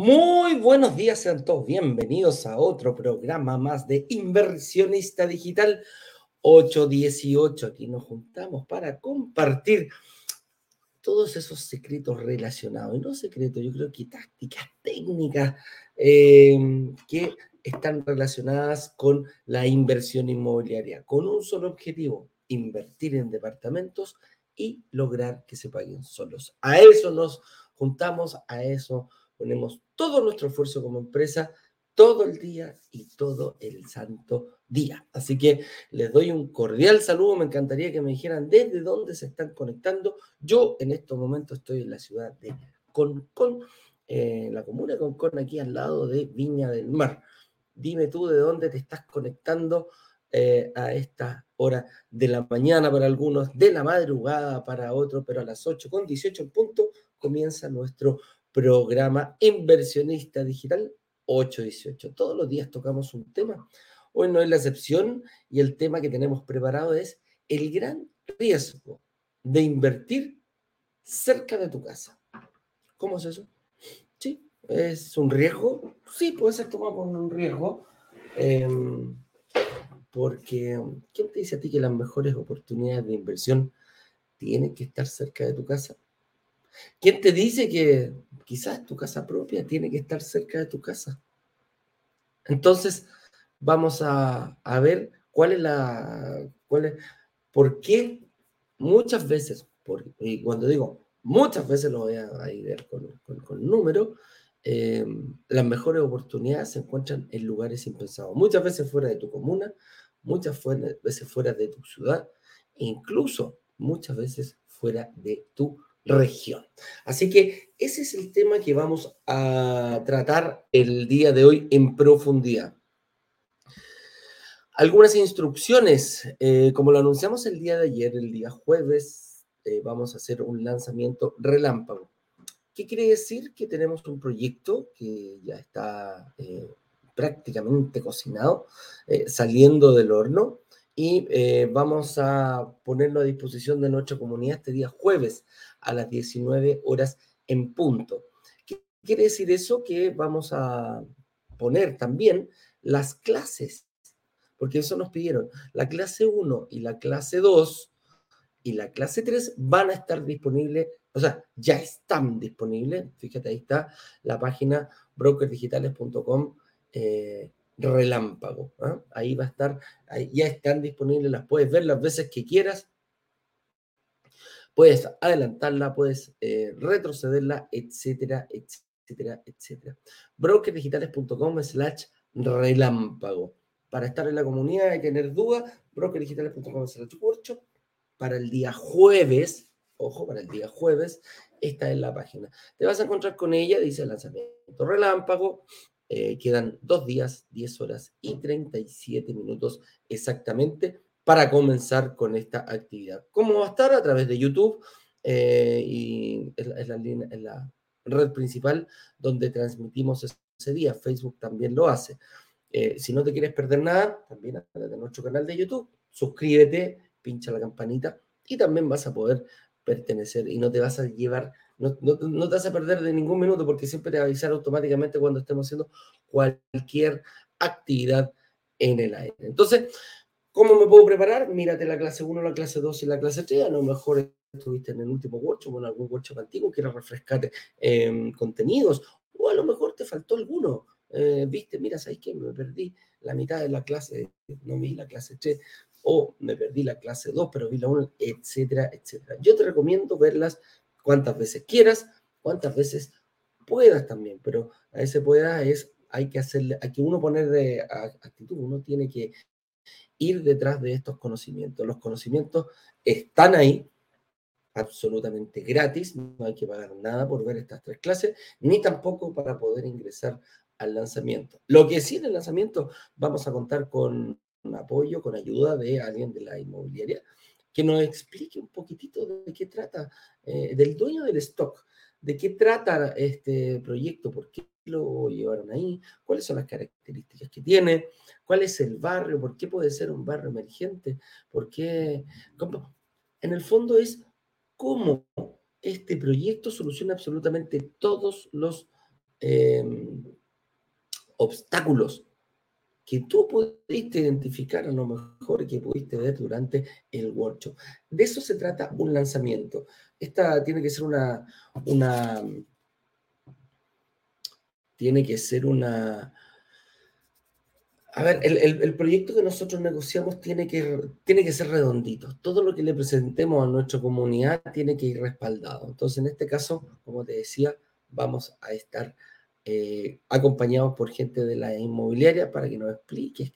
Muy buenos días, sean todos bienvenidos a otro programa más de Inversionista Digital 818. Aquí nos juntamos para compartir todos esos secretos relacionados, y no secretos, yo creo que tácticas, técnicas eh, que están relacionadas con la inversión inmobiliaria, con un solo objetivo, invertir en departamentos y lograr que se paguen solos. A eso nos juntamos, a eso ponemos todo nuestro esfuerzo como empresa todo el día y todo el santo día. Así que les doy un cordial saludo. Me encantaría que me dijeran desde dónde se están conectando. Yo en estos momentos estoy en la ciudad de Concón, en la comuna de Concón, aquí al lado de Viña del Mar. Dime tú de dónde te estás conectando eh, a esta hora de la mañana para algunos, de la madrugada para otros, pero a las 8 con 18 en punto comienza nuestro programa Inversionista Digital 818. Todos los días tocamos un tema. Hoy no es la excepción y el tema que tenemos preparado es el gran riesgo de invertir cerca de tu casa. ¿Cómo es eso? Sí, es un riesgo. Sí, puede ser tomado un riesgo. Em, porque, ¿quién te dice a ti que las mejores oportunidades de inversión tienen que estar cerca de tu casa? ¿Quién te dice que quizás tu casa propia tiene que estar cerca de tu casa? Entonces, vamos a, ver cuál es la, cuál es, por qué muchas veces, y cuando digo muchas veces lo voy a, ir con, con, número, eh, las mejores oportunidades se encuentran en lugares impensados. Muchas veces fuera de tu comuna, muchas veces fuera de tu ciudad, incluso muchas veces fuera de tu región. Así que ese es el tema que vamos a tratar el día de hoy en profundidad. Algunas instrucciones, eh, como lo anunciamos el día de ayer, el día jueves, eh, vamos a hacer un lanzamiento relámpago. ¿Qué quiere decir? Que tenemos un proyecto que ya está eh, prácticamente cocinado, saliendo del horno, y vamos a ponerlo a disposición de nuestra comunidad este día jueves a las 19 horas en punto. ¿Qué quiere decir eso? Que vamos a poner también las clases, porque eso nos pidieron. La clase 1 y la clase 2 y la clase 3 van a estar disponibles, o sea, ya están disponibles. Fíjate, ahí está la página brokerdigitales.com. Eh, relámpago. ¿ah? Ahí va a estar, ya están disponibles, las puedes ver las veces que quieras puedes adelantarla, puedes eh, retrocederla, etcétera, etcétera, etcétera. Brokerdigitales.com slash relámpago. Para estar en la comunidad y tener dudas, brokerdigitales.com slash workshop. Para el día jueves, ojo, para el día jueves, esta es la página. Te vas a encontrar con ella, dice lanzamiento relámpago. Eh, quedan dos días, 10 horas y 37 minutos exactamente para comenzar con esta actividad. ¿Cómo va a estar? A través de YouTube eh, y es la, red principal donde transmitimos ese día. Facebook también lo hace. Eh, si no te quieres perder nada, también a nuestro canal de YouTube, suscríbete, pincha la campanita y también vas a poder pertenecer y no te vas a llevar, no, no, no, te a perder de ningún minuto porque siempre te avisar automáticamente cuando estemos haciendo cualquier actividad en el aire. Entonces, ¿Cómo me puedo preparar? Mírate la clase 1, la clase 2 y la clase 3. A lo mejor estuviste en el último workshop o en algún workshop antiguo, quieres refrescar eh, contenidos, o a lo mejor te faltó alguno. Eh, Viste, mira, ¿sabes qué? Me perdí la mitad de la clase, no vi la clase 3, o me perdí la clase 2, pero vi la 1, etcétera, etcétera. Yo te recomiendo verlas cuantas veces quieras, cuantas veces puedas también, pero a ese pueda es, hay que hacerle, hay que uno poner de actitud, uno tiene que ir detrás de estos conocimientos. Los conocimientos están ahí, absolutamente gratis, no hay que pagar nada por ver estas tres clases, ni tampoco para poder ingresar al lanzamiento. Lo que sí en el lanzamiento vamos a contar con apoyo, con ayuda de alguien de la inmobiliaria, que nos explique un poquitito de qué trata, eh, del dueño del stock, de qué trata este proyecto, por qué lo llevaron ahí, cuáles son las características que tiene, cuál es el barrio, por qué puede ser un barrio emergente, por qué... En el fondo es cómo este proyecto soluciona absolutamente todos los em, obstáculos que tú pudiste identificar a lo mejor que pudiste ver durante el workshop. De eso se trata un lanzamiento. Esta tiene que ser una, una tiene que ser una... A ver, el, proyecto que nosotros negociamos tiene que, tiene que ser redondito. Todo lo que le presentemos a nuestra comunidad tiene que ir respaldado. Entonces, en este caso, como te decía, vamos a estar eh, acompañados por gente de la inmobiliaria para que nos explique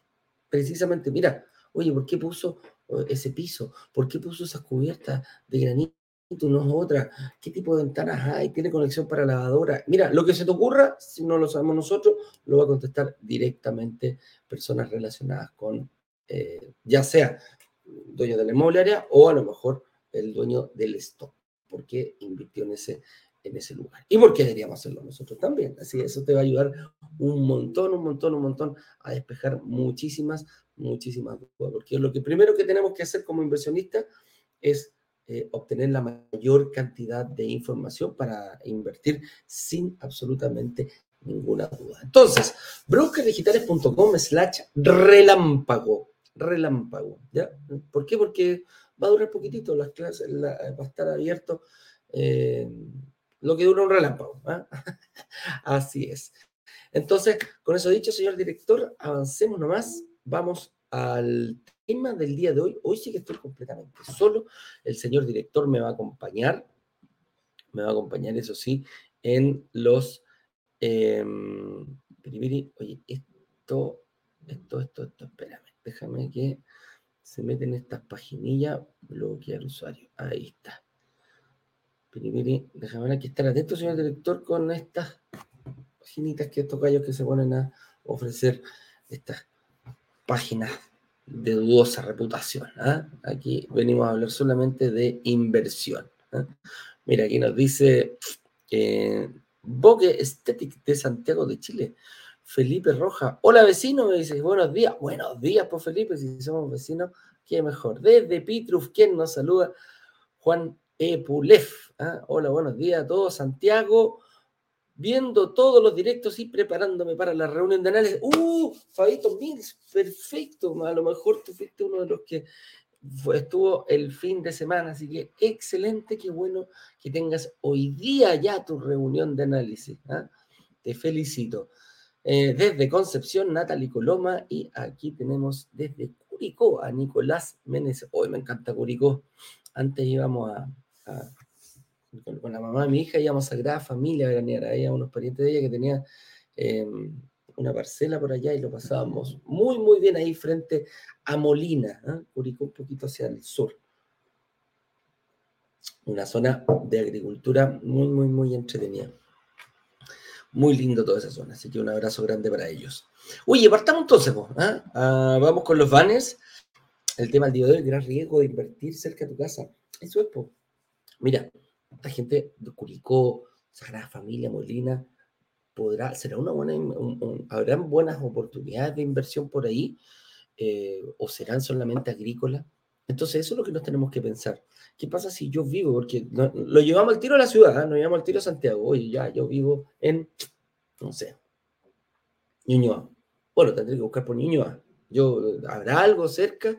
precisamente, mira, oye, ¿por qué puso eh, ese piso? ¿Por qué puso esas cubiertas de granito? no es otra, qué tipo de ventanas hay, tiene conexión para lavadora. Mira, lo que se te ocurra, si no lo sabemos nosotros, lo va a contestar directamente personas relacionadas con, eh, ya sea dueño de la inmobiliaria o a lo mejor el dueño del stock, porque invirtió en ese, en ese lugar. ¿Y por qué deberíamos hacerlo nosotros también? Así eso te va a ayudar un montón, un montón, un montón a despejar muchísimas, muchísimas dudas. Porque lo que primero que tenemos que hacer como inversionista es eh, obtener la mayor cantidad de información para invertir sin absolutamente ninguna duda. Entonces, brokerdigitales.com slash relámpago, relámpago, ¿ya? ¿Por qué? Porque va a durar poquitito las clases, va a estar abierto eh, lo que dura un relámpago. Así es. Entonces, con eso dicho, señor director, avancemos nomás. Vamos al tema del día de hoy. Hoy sí que estoy completamente solo. El señor director me va a acompañar. Me va a acompañar, eso sí, en los... Eh, oye, esto, esto, esto, esto, espérame. Déjame que se meten estas paginillas, bloquear usuario. Ahí está. Déjame aquí estar atento, señor director, con estas paginitas que estos gallos que se ponen a ofrecer estas páginas de dudosa reputación. ¿ah? Aquí venimos a hablar solamente de inversión. ¿ah? Mira, aquí nos dice eh, Bogue Aesthetic de Santiago de Chile. Felipe Roja. Hola vecino, me dice, buenos días. Buenos días, pues Felipe, si somos vecinos, qué mejor. Desde Pitruf, ¿quién nos saluda? Juan Epulef. ¿ah? Hola, buenos días a todos. Santiago, viendo todos los directos y preparándome para la reunión de análisis. ¡Uh! Fabito Mills, perfecto. A lo mejor tú fuiste uno de los que estuvo el fin de semana, así que excelente, qué bueno que tengas hoy día ya tu reunión de análisis. ¿ah? Te felicito. Eh, desde Concepción, Natalie Coloma, y aquí tenemos desde Curicó a Nicolás Menes. Hoy me encanta Curicó. Antes íbamos a con, la mamá de mi hija íbamos a Sagrada Familia a veranear. Había unos parientes de ella que tenían em, una parcela por allá y lo pasábamos muy, muy bien ahí frente a Molina, ¿eh? Un poquito hacia el sur. Una zona de agricultura muy, muy, muy entretenida. Muy lindo toda esa zona, así que un abrazo grande para ellos. Oye, partamos entonces, ¿eh? ah, vamos con los banners. El tema del día de hoy, el gran riesgo de invertir cerca de tu casa. Eso es. Mira, esta gente de Curicó, Sagrada Familia, Molina, podrá, será una buena, habrán buenas oportunidades de inversión por ahí, eh, o serán solamente agrícolas. Entonces, eso es lo que nos tenemos que pensar. ¿Qué pasa si yo vivo? Porque lo llevamos al tiro a la ciudad, ¿eh? nos llevamos al tiro a Santiago. Oye, ya, yo vivo en, no sé, Ñuñoa. Bueno, tendré que buscar por Ñuñoa. Yo, ¿habrá algo cerca?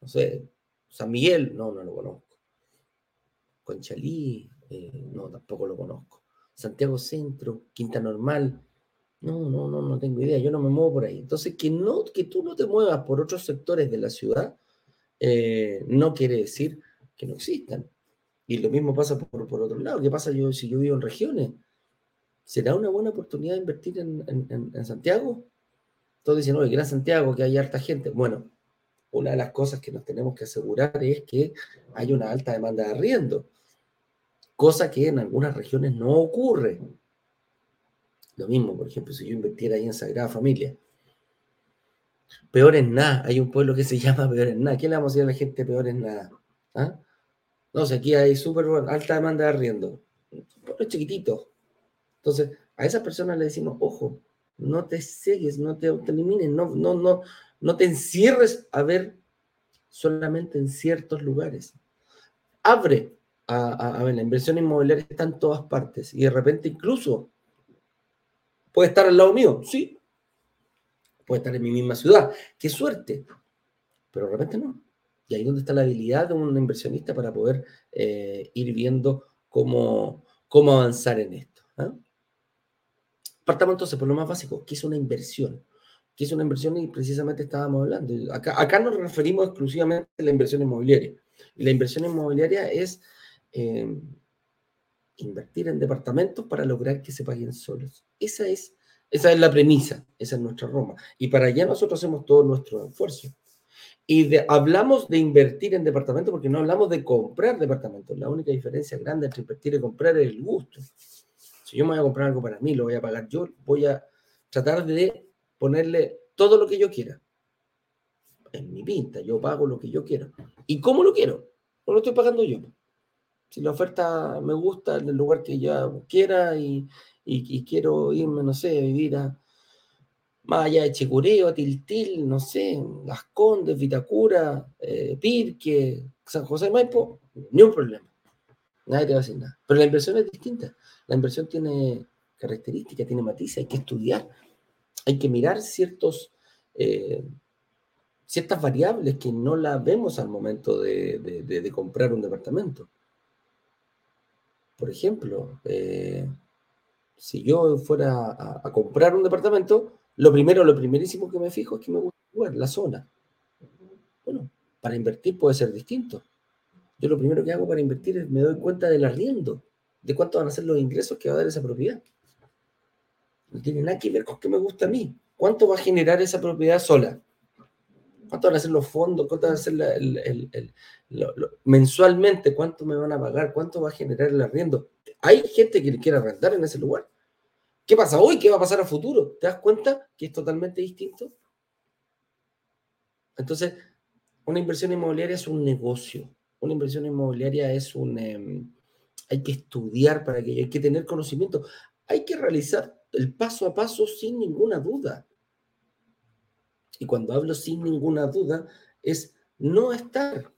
No sé, San Miguel, no, no lo conozco. Conchalí, eh, no, tampoco lo conozco. Santiago Centro, Quinta Normal, no, no, no, no tengo idea, yo no me muevo por ahí. Entonces, que, no, que tú no te muevas por otros sectores de la ciudad eh, no quiere decir que no existan. Y lo mismo pasa por, por, otro lado. ¿Qué pasa yo, si yo vivo en regiones? ¿Será una buena oportunidad de invertir en, en, Santiago? Todos dicen, oye, Gran Santiago, que hay harta gente. Bueno, una de las cosas que nos tenemos que asegurar es que hay una alta demanda de arriendo cosa que en algunas regiones no ocurre. Lo mismo, por ejemplo, si yo invirtiera ahí en Sagrada Familia. Peor en nada. Hay un pueblo que se llama Peor en nada. ¿Qué le vamos a decir a la gente peor en nada? ¿Ah? No sé, aquí hay súper alta demanda de arriendo. Un pueblo chiquitito. Entonces, a esas personas le decimos, ojo, no te cegues, no te, elimines, no, no, no, no te encierres a ver solamente en ciertos lugares. Abre a, ver, la inversión inmobiliaria está en todas partes y de repente incluso puede estar al lado mío, sí, puede estar en mi misma ciudad, qué suerte, pero de repente no. Y ahí es donde está la habilidad de un inversionista para poder eh, ir viendo cómo, cómo avanzar en esto. ¿ah? Partamos entonces por lo más básico, ¿qué es una inversión? ¿Qué es una inversión? Y precisamente estábamos hablando. Acá, acá nos referimos exclusivamente a la inversión inmobiliaria. Y la inversión inmobiliaria es eh, invertir en departamentos para lograr que se paguen solos. Esa es, esa es la premisa, esa es nuestra Roma. Y para allá nosotros hacemos todo nuestro esfuerzo. Y hablamos de invertir en departamentos porque no hablamos de comprar departamentos. La única diferencia grande entre invertir y comprar es el gusto. Si yo me voy a comprar algo para mí, lo voy a pagar yo, voy a tratar de ponerle todo lo que yo quiera. En mi pinta, yo pago lo que yo quiero. ¿Y cómo lo quiero? No lo estoy pagando yo. Si la oferta me gusta en el lugar que yo quiera y, quiero irme, no sé, a vivir a, más allá de Chicureo, a Tiltil, no sé, Las Condes, Vitacura, eh, Pirque, San José de Maipo, ni un problema. Nadie te va a decir nada. Pero la inversión es distinta. La inversión tiene características, tiene matices, hay que estudiar, hay que mirar ciertos, eh, ciertas variables que no las vemos al momento de, comprar un departamento. Por ejemplo, eh, si yo fuera a, comprar un departamento, lo primero, lo primerísimo que me fijo es que me gusta lugar, la zona. Bueno, para invertir puede ser distinto. Yo lo primero que hago para invertir es me doy cuenta del arriendo de cuánto van a ser los ingresos que va a dar esa propiedad. No tiene nada que ver con qué me gusta a mí. ¿Cuánto va a generar esa propiedad sola? ¿Cuánto van a ser los fondos? ¿Cuánto van a ser el, mensualmente? ¿Cuánto me van a pagar? ¿Cuánto va a generar el arriendo? Hay gente que quiere arrendar en ese lugar. ¿Qué pasa hoy? ¿Qué va a pasar a futuro? ¿Te das cuenta que es totalmente distinto? Entonces, una inversión inmobiliaria es un negocio. Una inversión inmobiliaria es un... Em, hay que estudiar para que hay que tener conocimiento, hay que realizar el paso a paso sin ninguna duda. Y cuando hablo sin ninguna duda, es no estar,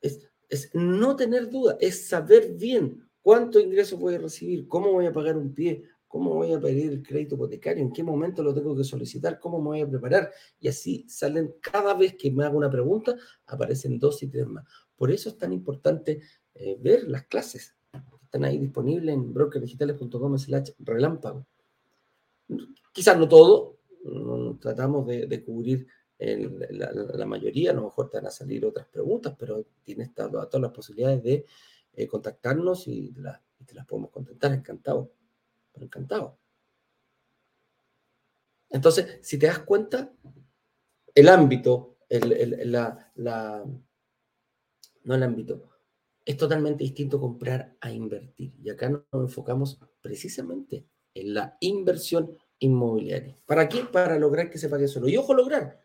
es, no tener duda, es saber bien cuánto ingreso voy a recibir, cómo voy a pagar un pie, cómo voy a pedir el crédito hipotecario, en qué momento lo tengo que solicitar, cómo me voy a preparar. Y así salen cada vez que me hago una pregunta, aparecen dos y tres más. Por eso es tan importante eh, ver las clases. Están ahí disponibles en brokerdigitales.com slash relámpago. Quizás no todo, tratamos de, cubrir la, mayoría, a lo mejor te van a salir otras preguntas, pero tienes todas, las posibilidades de eh, contactarnos y, te las podemos contestar, encantado, encantado. Entonces, si te das cuenta, el ámbito, la, no el ámbito, es totalmente distinto comprar a invertir. Y acá nos enfocamos precisamente en la inversión inmobiliaria. ¿Para qué? Para lograr que se pague solo. Y ojo, lograr.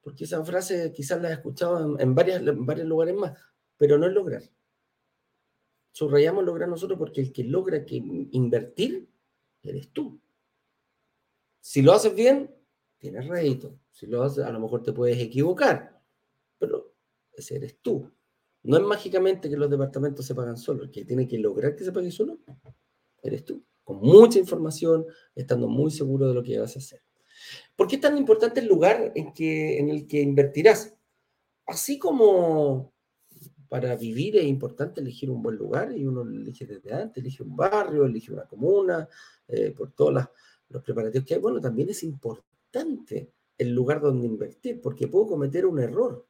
Porque esa frase quizás la he escuchado en, varios lugares más, pero no es lograr. Subrayamos lograr nosotros porque el que logra que invertir eres tú. Si lo haces bien, tienes rédito. Si lo haces, a lo mejor te puedes equivocar, pero eres tú. No es mágicamente que los departamentos se pagan solos, el que tiene que lograr que se pague solo eres tú, con mucha información, estando muy seguro de lo que vas a hacer. ¿Por qué es tan importante el lugar en, que, en el que invertirás? Así como para vivir es importante elegir un buen lugar y uno lo elige desde antes, elige un barrio, elige una comuna, eh, por todos los preparativos que hay. Bueno, también es importante el lugar donde invertir, porque puedo cometer un error.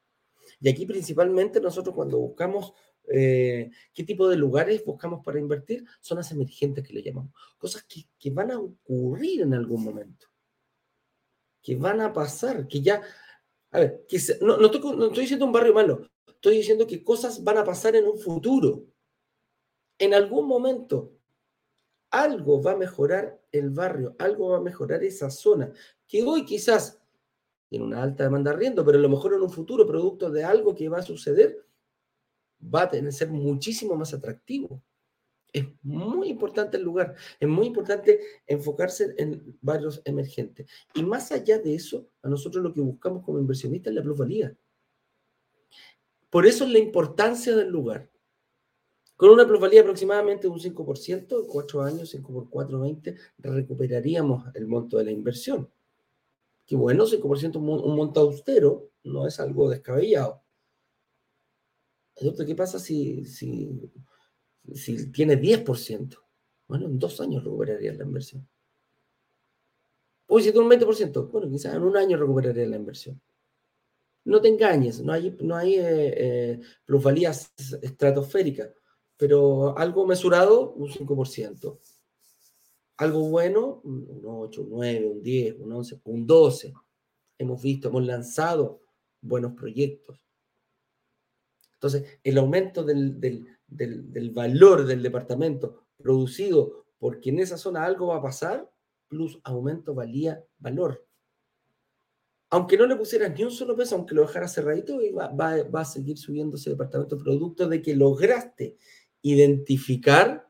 Y aquí principalmente nosotros cuando buscamos eh, qué tipo de lugares buscamos para invertir, zonas emergentes que le llamamos, cosas que, que van a ocurrir en algún momento, que van a pasar, que ya, a ver, que no, no, estoy, no estoy diciendo un barrio malo, estoy diciendo que cosas van a pasar en un futuro, en algún momento. Algo va a mejorar el barrio, algo va a mejorar esa zona, que hoy quizás tiene una alta demanda de arriendo, pero a lo mejor en un futuro, producto de algo que va a suceder, va a tener ser muchísimo más atractivo. Es muy importante el lugar, es muy importante enfocarse en barrios emergentes. Y más allá de eso, a nosotros lo que buscamos como inversionistas es la plusvalía. Por eso es la importancia del lugar. Con una plusvalía aproximadamente de un 5%, en 4 años, 5 por 4, 20, recuperaríamos el monto de la inversión. Que bueno, 5% un monto austero, no es algo descabellado. ¿Qué pasa si, si si tiene 10%, bueno, en dos años recuperaría la inversión. O si tiene un 20%, bueno, quizás en un año recuperaría la inversión. No te engañes, no hay, no hay eh, eh, plusvalías estratosféricas, pero algo mesurado, un 5%. Algo bueno, un 8, un 9, un 10, un 11, un 12. Hemos visto, hemos lanzado buenos proyectos. Entonces, el aumento del, del, valor del departamento producido porque en esa zona algo va a pasar, plus aumento valía valor. Aunque no le pusieras ni un solo peso, aunque lo dejaras cerradito, va, va, a seguir subiendo ese departamento producto de que lograste identificar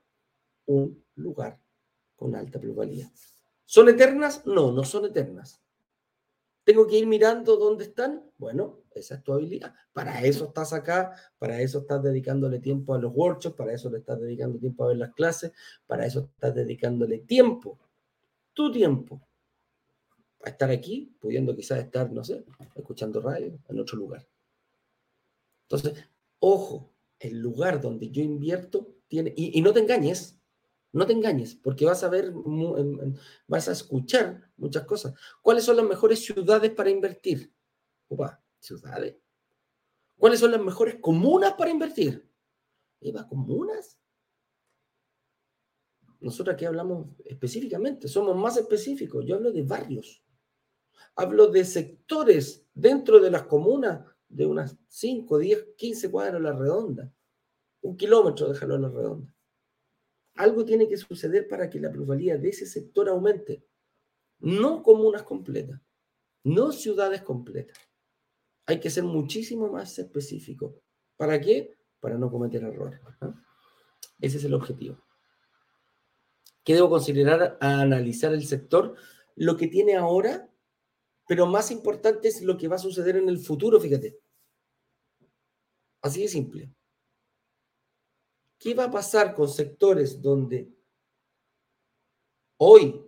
un lugar con alta plusvalía. ¿Son eternas? No, no son eternas. ¿Tengo que ir mirando dónde están? Bueno, esa es tu habilidad. Para eso estás acá, para eso estás dedicándole tiempo a los workshops, para eso le estás dedicando tiempo a ver las clases, para eso estás dedicándole tiempo, tu tiempo, a estar aquí, pudiendo quizás estar, no sé, escuchando radio en otro lugar. Entonces, ojo, el lugar donde yo invierto tiene, y, y no te engañes, no te engañes, porque vas a ver, vas a escuchar muchas cosas. ¿Cuáles son las mejores ciudades para invertir? Opa, ciudades. ¿Cuáles son las mejores comunas para invertir? Eva, comunas. Nosotros aquí hablamos específicamente, somos más específicos. Yo hablo de barrios. Hablo de sectores dentro de las comunas de unas 5, 10, 15 cuadras a la redonda. Un kilómetro, déjalo a la redonda. Algo tiene que suceder para que la plusvalía de ese sector aumente. No comunas completas, no ciudades completas. Hay que ser muchísimo más específico. ¿Para qué? Para no cometer errores. Ese es el objetivo. ¿Qué debo considerar a analizar el sector? Lo que tiene ahora, pero más importante es lo que va a suceder en el futuro, fíjate. Así de simple. ¿Qué va a pasar con sectores donde hoy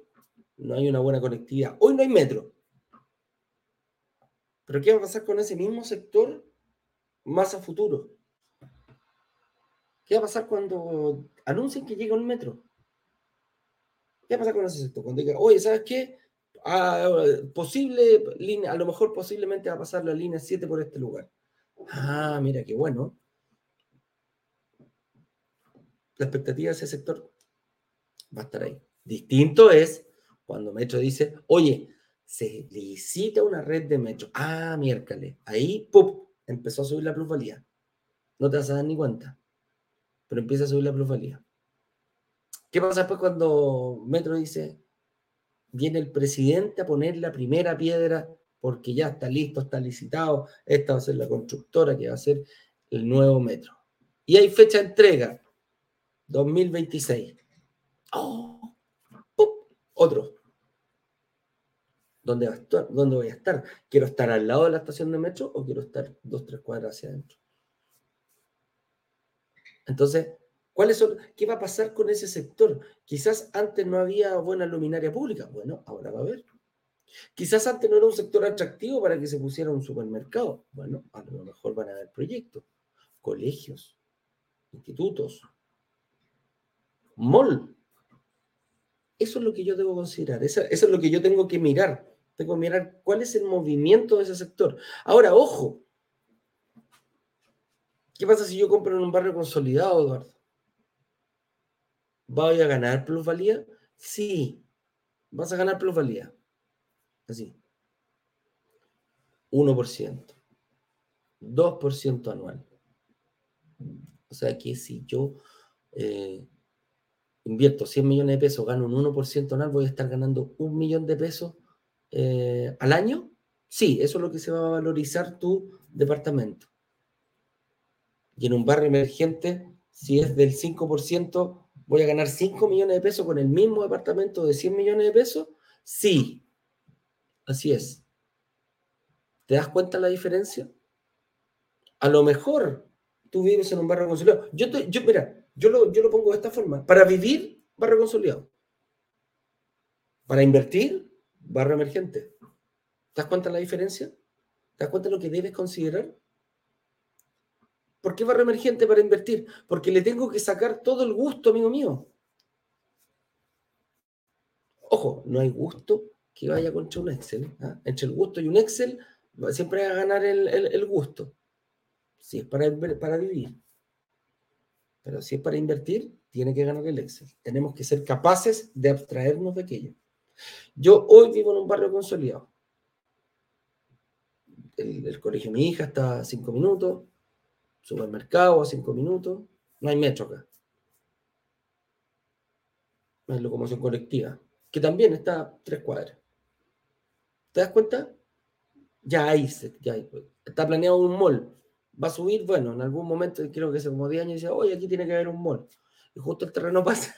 no hay una buena conectividad? Hoy no hay metro. Pero ¿qué va a pasar con ese mismo sector más a futuro? ¿Qué va a pasar cuando anuncien que llega un metro? ¿Qué va a pasar con ese sector? Cuando diga, oye, ¿sabes qué? Ah, posible línea, a lo mejor posiblemente va a pasar la línea 7 por este lugar. Ah, mira, qué bueno la expectativa de ese sector va a estar ahí. Distinto es cuando Metro dice, oye, se licita una red de metro. Ah, miércoles. Ahí, ¡pum! Empezó a subir la plusvalía. No te vas a dar ni cuenta. Pero empieza a subir la plusvalía. ¿Qué pasa después cuando Metro dice, viene el presidente a poner la primera piedra porque ya está listo, está licitado, esta va a ser la constructora que va a ser el nuevo metro. Y hay fecha de entrega, 2026. ¡Oh! Otro. ¿Dónde, va a estar? ¿Dónde voy a estar? ¿Quiero estar al lado de la estación de metro o quiero estar dos, tres cuadras hacia adentro? Entonces, ¿cuáles son, ¿qué va a pasar con ese sector? Quizás antes no había buena luminaria pública. Bueno, ahora va a haber. Quizás antes no era un sector atractivo para que se pusiera un supermercado. Bueno, a lo mejor van a haber proyectos, colegios, institutos, mall. Eso es lo que yo debo considerar, eso, es lo que yo tengo que mirar. Tengo que mirar cuál es el movimiento de ese sector. Ahora, ojo, ¿qué pasa si yo compro en un barrio consolidado, Eduardo? ¿Voy a ganar plusvalía? Sí, vas a ganar plusvalía. Así. 1%. 2% anual. O sea que si yo eh, invierto 100 millones de pesos, gano un 1% anual, voy a estar ganando un millón de pesos eh, al año. Sí, eso es lo que se va a valorizar tu departamento. Y en un barrio emergente, si es del 5%, voy a ganar 5 millones de pesos con el mismo departamento de 100 millones de pesos. Sí, así es. ¿Te das cuenta la diferencia? A lo mejor tú vives en un barrio consolidado. Yo, yo mira, yo lo, yo lo pongo de esta forma. Para vivir, barrio consolidado. Para invertir, barrio emergente. ¿Te das cuenta la diferencia? ¿Te das cuenta de lo que debes considerar? ¿Por qué barrio emergente para invertir? Porque le tengo que sacar todo el gusto, amigo mío. Ojo, no hay gusto que vaya contra un Excel. ¿ah? Entre el gusto y un Excel siempre va a ganar el, gusto. Si es para, para vivir. Pero si es para invertir, tiene que ganar el Excel. Tenemos que ser capaces de abstraernos de aquello. Yo hoy vivo en un barrio consolidado. El, colegio de mi hija está a cinco minutos, supermercado a cinco minutos, no hay metro acá. No hay locomoción colectiva, que también está a tres cuadras. ¿Te das cuenta? Ya hay, ya hay, está planeado un mall. Va a subir, bueno, en algún momento, creo que hace como 10 años, dice, oye, aquí tiene que haber un mall. Y justo el terreno pasa,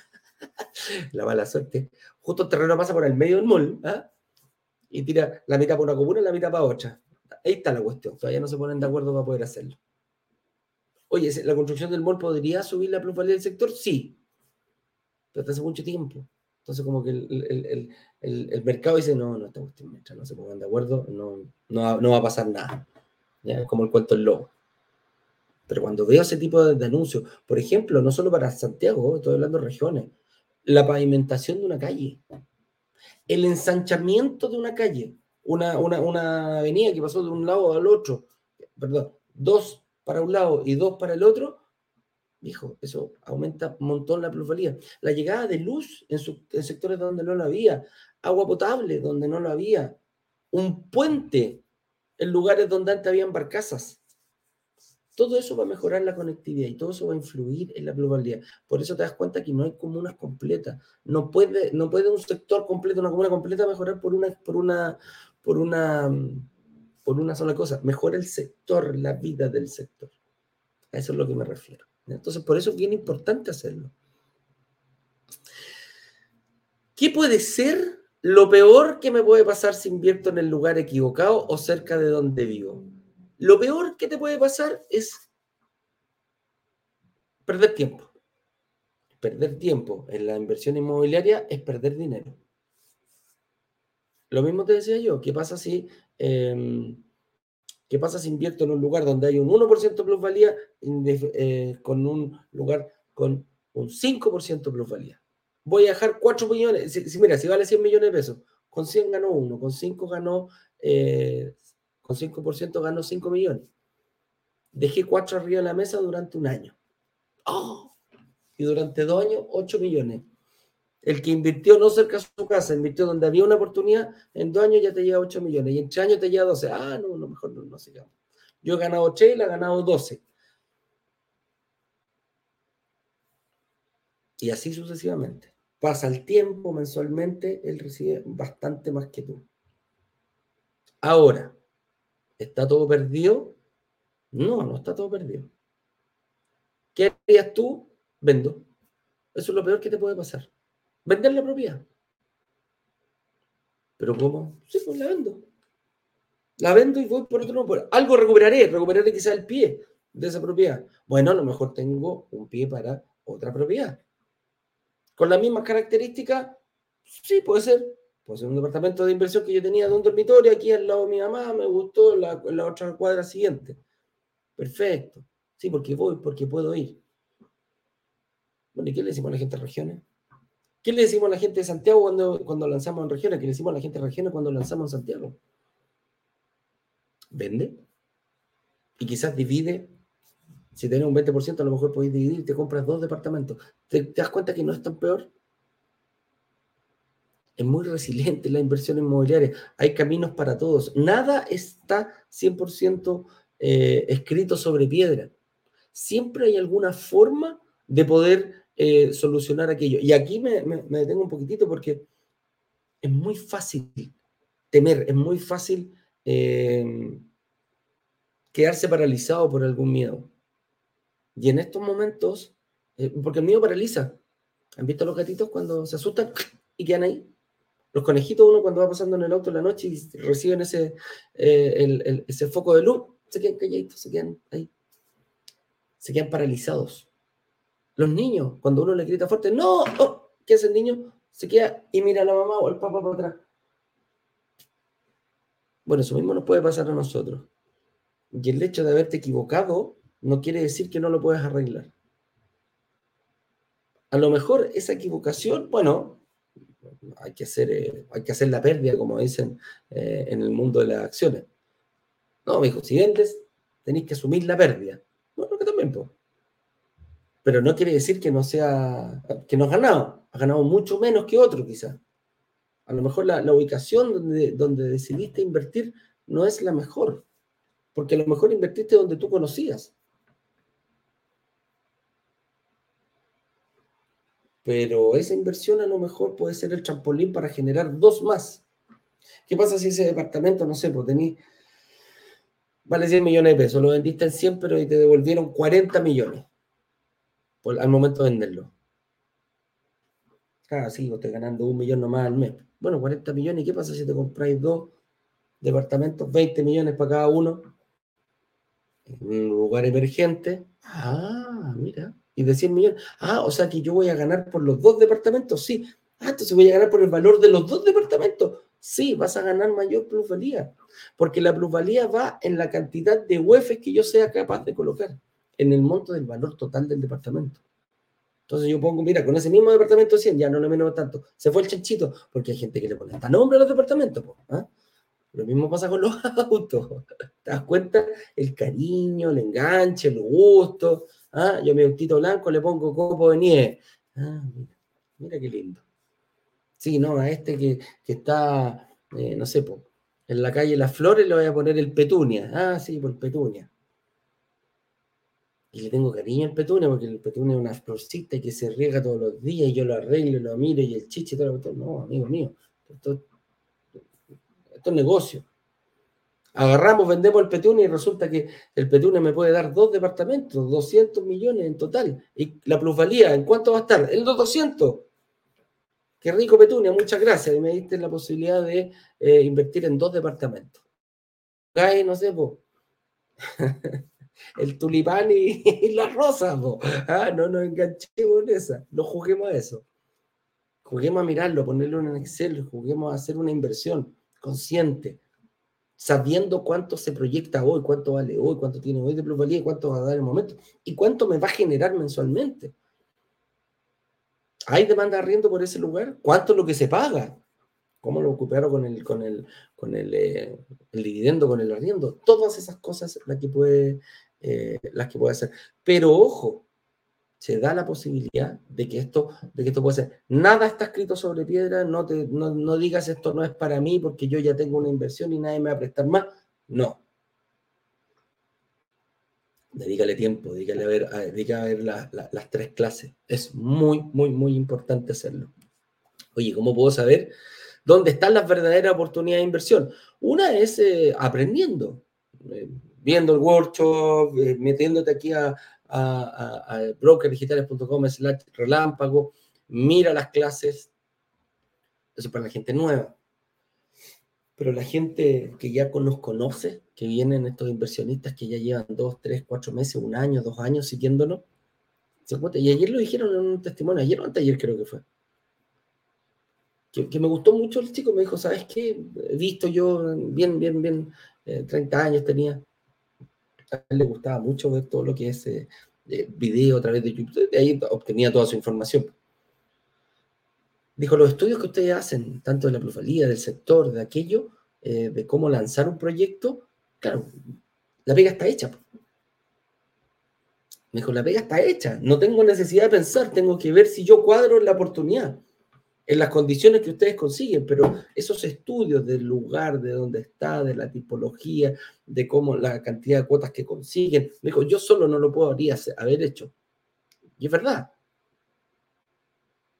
la mala suerte, justo el terreno pasa por el medio del mall, ¿ah? y tira la mitad para una comuna y la mitad para otra. Ahí está la cuestión, todavía no se ponen de acuerdo para poder hacerlo. Oye, ¿la construcción del mall podría subir la plusvalía del sector? Sí, pero hace mucho tiempo. Entonces, como que el, mercado dice, no, no, esta cuestión, mientras no se pongan de acuerdo, no, no, va a pasar nada. Como el cuento del lobo. Pero cuando veo ese tipo de, anuncios, por ejemplo, no solo para Santiago, estoy hablando de regiones, la pavimentación de una calle, el ensanchamiento de una calle, una, una, avenida que pasó de un lado al otro, perdón, dos para un lado y dos para el otro, dijo, eso aumenta un montón la plusvalía. La llegada de luz en, sectores donde no lo había, agua potable donde no lo había, un puente en lugares donde antes habían barcazas, todo eso va a mejorar la conectividad y todo eso va a influir en la globalidad. Por eso te das cuenta que no hay comunas completas. No puede, no puede un sector completo, una comuna completa mejorar por una, por una, por una, por una sola cosa. Mejora el sector, la vida del sector. A eso es lo que me refiero. Entonces, por eso es bien importante hacerlo. ¿Qué puede ser lo peor que me puede pasar si invierto en el lugar equivocado o cerca de donde vivo? Lo peor que te puede pasar es perder tiempo. Perder tiempo en la inversión inmobiliaria es perder dinero. Lo mismo te decía yo, ¿qué pasa si, em, ¿qué pasa si invierto en un lugar donde hay un 1% plusvalía eh, con un lugar con un 5% plusvalía? Voy a dejar 4 millones, si, mira, si vale 100 millones de pesos, con 100 ganó 1, con 5 ganó eh, con 5% ganó 5 millones. Dejé 4 arriba de la mesa durante un año. ¡Oh! Y durante dos años, 8 millones. El que invirtió no cerca de su casa, invirtió donde había una oportunidad, en dos años ya te lleva 8 millones. Y en tres años te lleva 12. Ah, no, no mejor no, no sigamos. Yo he ganado 8 y él ha ganado 12. Y así sucesivamente. Pasa el tiempo mensualmente, él recibe bastante más que tú. Ahora, ¿Está todo perdido? No, no está todo perdido. ¿Qué harías tú? Vendo. Eso es lo peor que te puede pasar. Vender la propiedad. ¿Pero cómo? Sí, pues la vendo. La vendo y voy por otro lado. Algo recuperaré, recuperaré quizá el pie de esa propiedad. Bueno, a lo mejor tengo un pie para otra propiedad. Con las mismas características, sí, puede ser. Pues un departamento de inversión que yo tenía de un dormitorio aquí al lado de mi mamá, me gustó la, la otra cuadra siguiente. Perfecto. Sí, porque voy, porque puedo ir. Bueno, ¿y qué le decimos a la gente de regiones? ¿Qué le decimos a la gente de Santiago cuando, cuando lanzamos en regiones? ¿Qué le decimos a la gente de regiones cuando lanzamos en Santiago? Vende. Y quizás divide. Si tienes un 20%, a lo mejor podéis dividir y te compras dos departamentos. ¿Te, ¿Te, das cuenta que no es tan peor? Es muy resiliente la inversión inmobiliaria. Hay caminos para todos. Nada está 100% eh, escrito sobre piedra. Siempre hay alguna forma de poder eh, solucionar aquello. Y aquí me, detengo un poquitito porque es muy fácil temer, es muy fácil eh, quedarse paralizado por algún miedo. Y en estos momentos, eh, porque el miedo paraliza. ¿Han visto los gatitos cuando se asustan y quedan ahí? Los conejitos, uno cuando va pasando en el auto en la noche y reciben ese, eh, ese foco de luz, se quedan calladitos, se quedan ahí. Se quedan paralizados. Los niños, cuando uno le grita fuerte, ¡No! Oh", ¿Qué hace el niño? Se queda y mira a la mamá o al papá para atrás. Bueno, eso mismo nos puede pasar a nosotros. Y el hecho de haberte equivocado no quiere decir que no lo puedas arreglar. A lo mejor esa equivocación, bueno, hay que hacer, eh, hay que hacer la pérdida, como dicen eh, en el mundo de las acciones. No, me dijo, si vendes, tenéis que asumir la pérdida. Bueno, que también, pues. Pero no quiere decir que no sea, que no has ganado. Has ganado mucho menos que otro, quizás. A lo mejor la, ubicación donde, donde decidiste invertir no es la mejor, porque a lo mejor invertiste donde tú conocías. Pero esa inversión a lo mejor puede ser el trampolín para generar dos más. ¿Qué pasa si ese departamento, no sé, pues tenés, vale 100 millones de pesos, lo vendiste en 100, pero y te devolvieron 40 millones al momento de venderlo? Ah, sí, vos estás ganando un millón nomás al mes. Bueno, 40 millones, ¿y qué pasa si te compráis dos departamentos, 20 millones para cada uno? En un lugar emergente. Ah, mira. Y de 100 millones. Ah, o sea que yo voy a ganar por los dos departamentos, sí. Ah, entonces voy a ganar por el valor de los dos departamentos. Sí, vas a ganar mayor plusvalía. Porque la plusvalía va en la cantidad de UEFs que yo sea capaz de colocar en el monto del valor total del departamento. Entonces yo pongo, mira, con ese mismo departamento de 100, ya no lo menos tanto. Se fue el chanchito, porque hay gente que le pone hasta nombre a los departamentos. ¿ah? Lo mismo pasa con los autos. ¿Te das cuenta? El cariño, el enganche, el gusto. ¿Ah? Yo mi autito blanco le pongo copo de nieve. Ah, mira, qué lindo. Sí, no, a este que, está, eh, no sé, en la calle Las Flores le voy a poner el petunia. Ah, sí, por petunia. Y le tengo cariño al petunia porque el petunia es una florcita que se riega todos los días y yo lo arreglo, lo miro y el chiche y todo. Lo, no, amigo mío. Esto, es negocio. Agarramos, vendemos el petunia y resulta que el petunia me puede dar dos departamentos, 200 millones en total. Y la plusvalía, ¿en cuánto va a estar? En los 200. Qué rico petunia, muchas gracias. Y me diste la posibilidad de eh, invertir en dos departamentos. Cae, no sé, pues. el tulipán y, la rosa, Ah, no nos enganchemos en esa, no juguemos a eso. Juguemos a mirarlo, ponerlo en Excel, juguemos a hacer una inversión consciente, sabiendo cuánto se proyecta hoy, cuánto vale hoy, cuánto tiene hoy de plusvalía cuánto va a dar el momento, y cuánto me va a generar mensualmente. ¿Hay demanda de arriendo por ese lugar? ¿Cuánto es lo que se paga? cómo lo ocuparon con el, con el, con el, eh, el dividendo, con el arriendo, todas esas cosas las que puede, eh, las que puede hacer. Pero ojo, se da la posibilidad de que esto, de que esto puede ser. Nada está escrito sobre piedra, no, te, no, no digas esto no es para mí porque yo ya tengo una inversión y nadie me va a prestar más. No. Dedícale tiempo, dedícale a ver, a, a ver las tres clases. Es muy, muy, muy importante hacerlo. Oye, ¿cómo puedo saber dónde están las verdaderas oportunidades de inversión. Una es eh, aprendiendo, eh, viendo el workshop, eh, metiéndote aquí a, a, brokerdigitales.com slash relámpago, mira las clases, eso para la gente nueva. Pero la gente que ya nos conoce, que vienen estos inversionistas que ya llevan dos, tres, cuatro meses, un año, dos años siguiéndonos, se Y ayer lo dijeron en un testimonio, ayer o anteayer creo que fue que, me gustó mucho el chico, me dijo, ¿sabes qué? He visto yo, bien, bien, bien, 30 eh, años tenía. A él le gustaba mucho ver todo lo que es eh, video a través de YouTube, de ahí obtenía toda su información. Dijo, los estudios que ustedes hacen, tanto de la plusvalía, del sector, de aquello, eh, de cómo lanzar un proyecto, claro, la pega está hecha. Me dijo, la pega está hecha, no tengo necesidad de pensar, tengo que ver si yo cuadro la oportunidad en las condiciones que ustedes consiguen, pero esos estudios del lugar, de dónde está, de la tipología, de cómo la cantidad de cuotas que consiguen, me dijo, yo solo no lo puedo haber hecho. Y es verdad.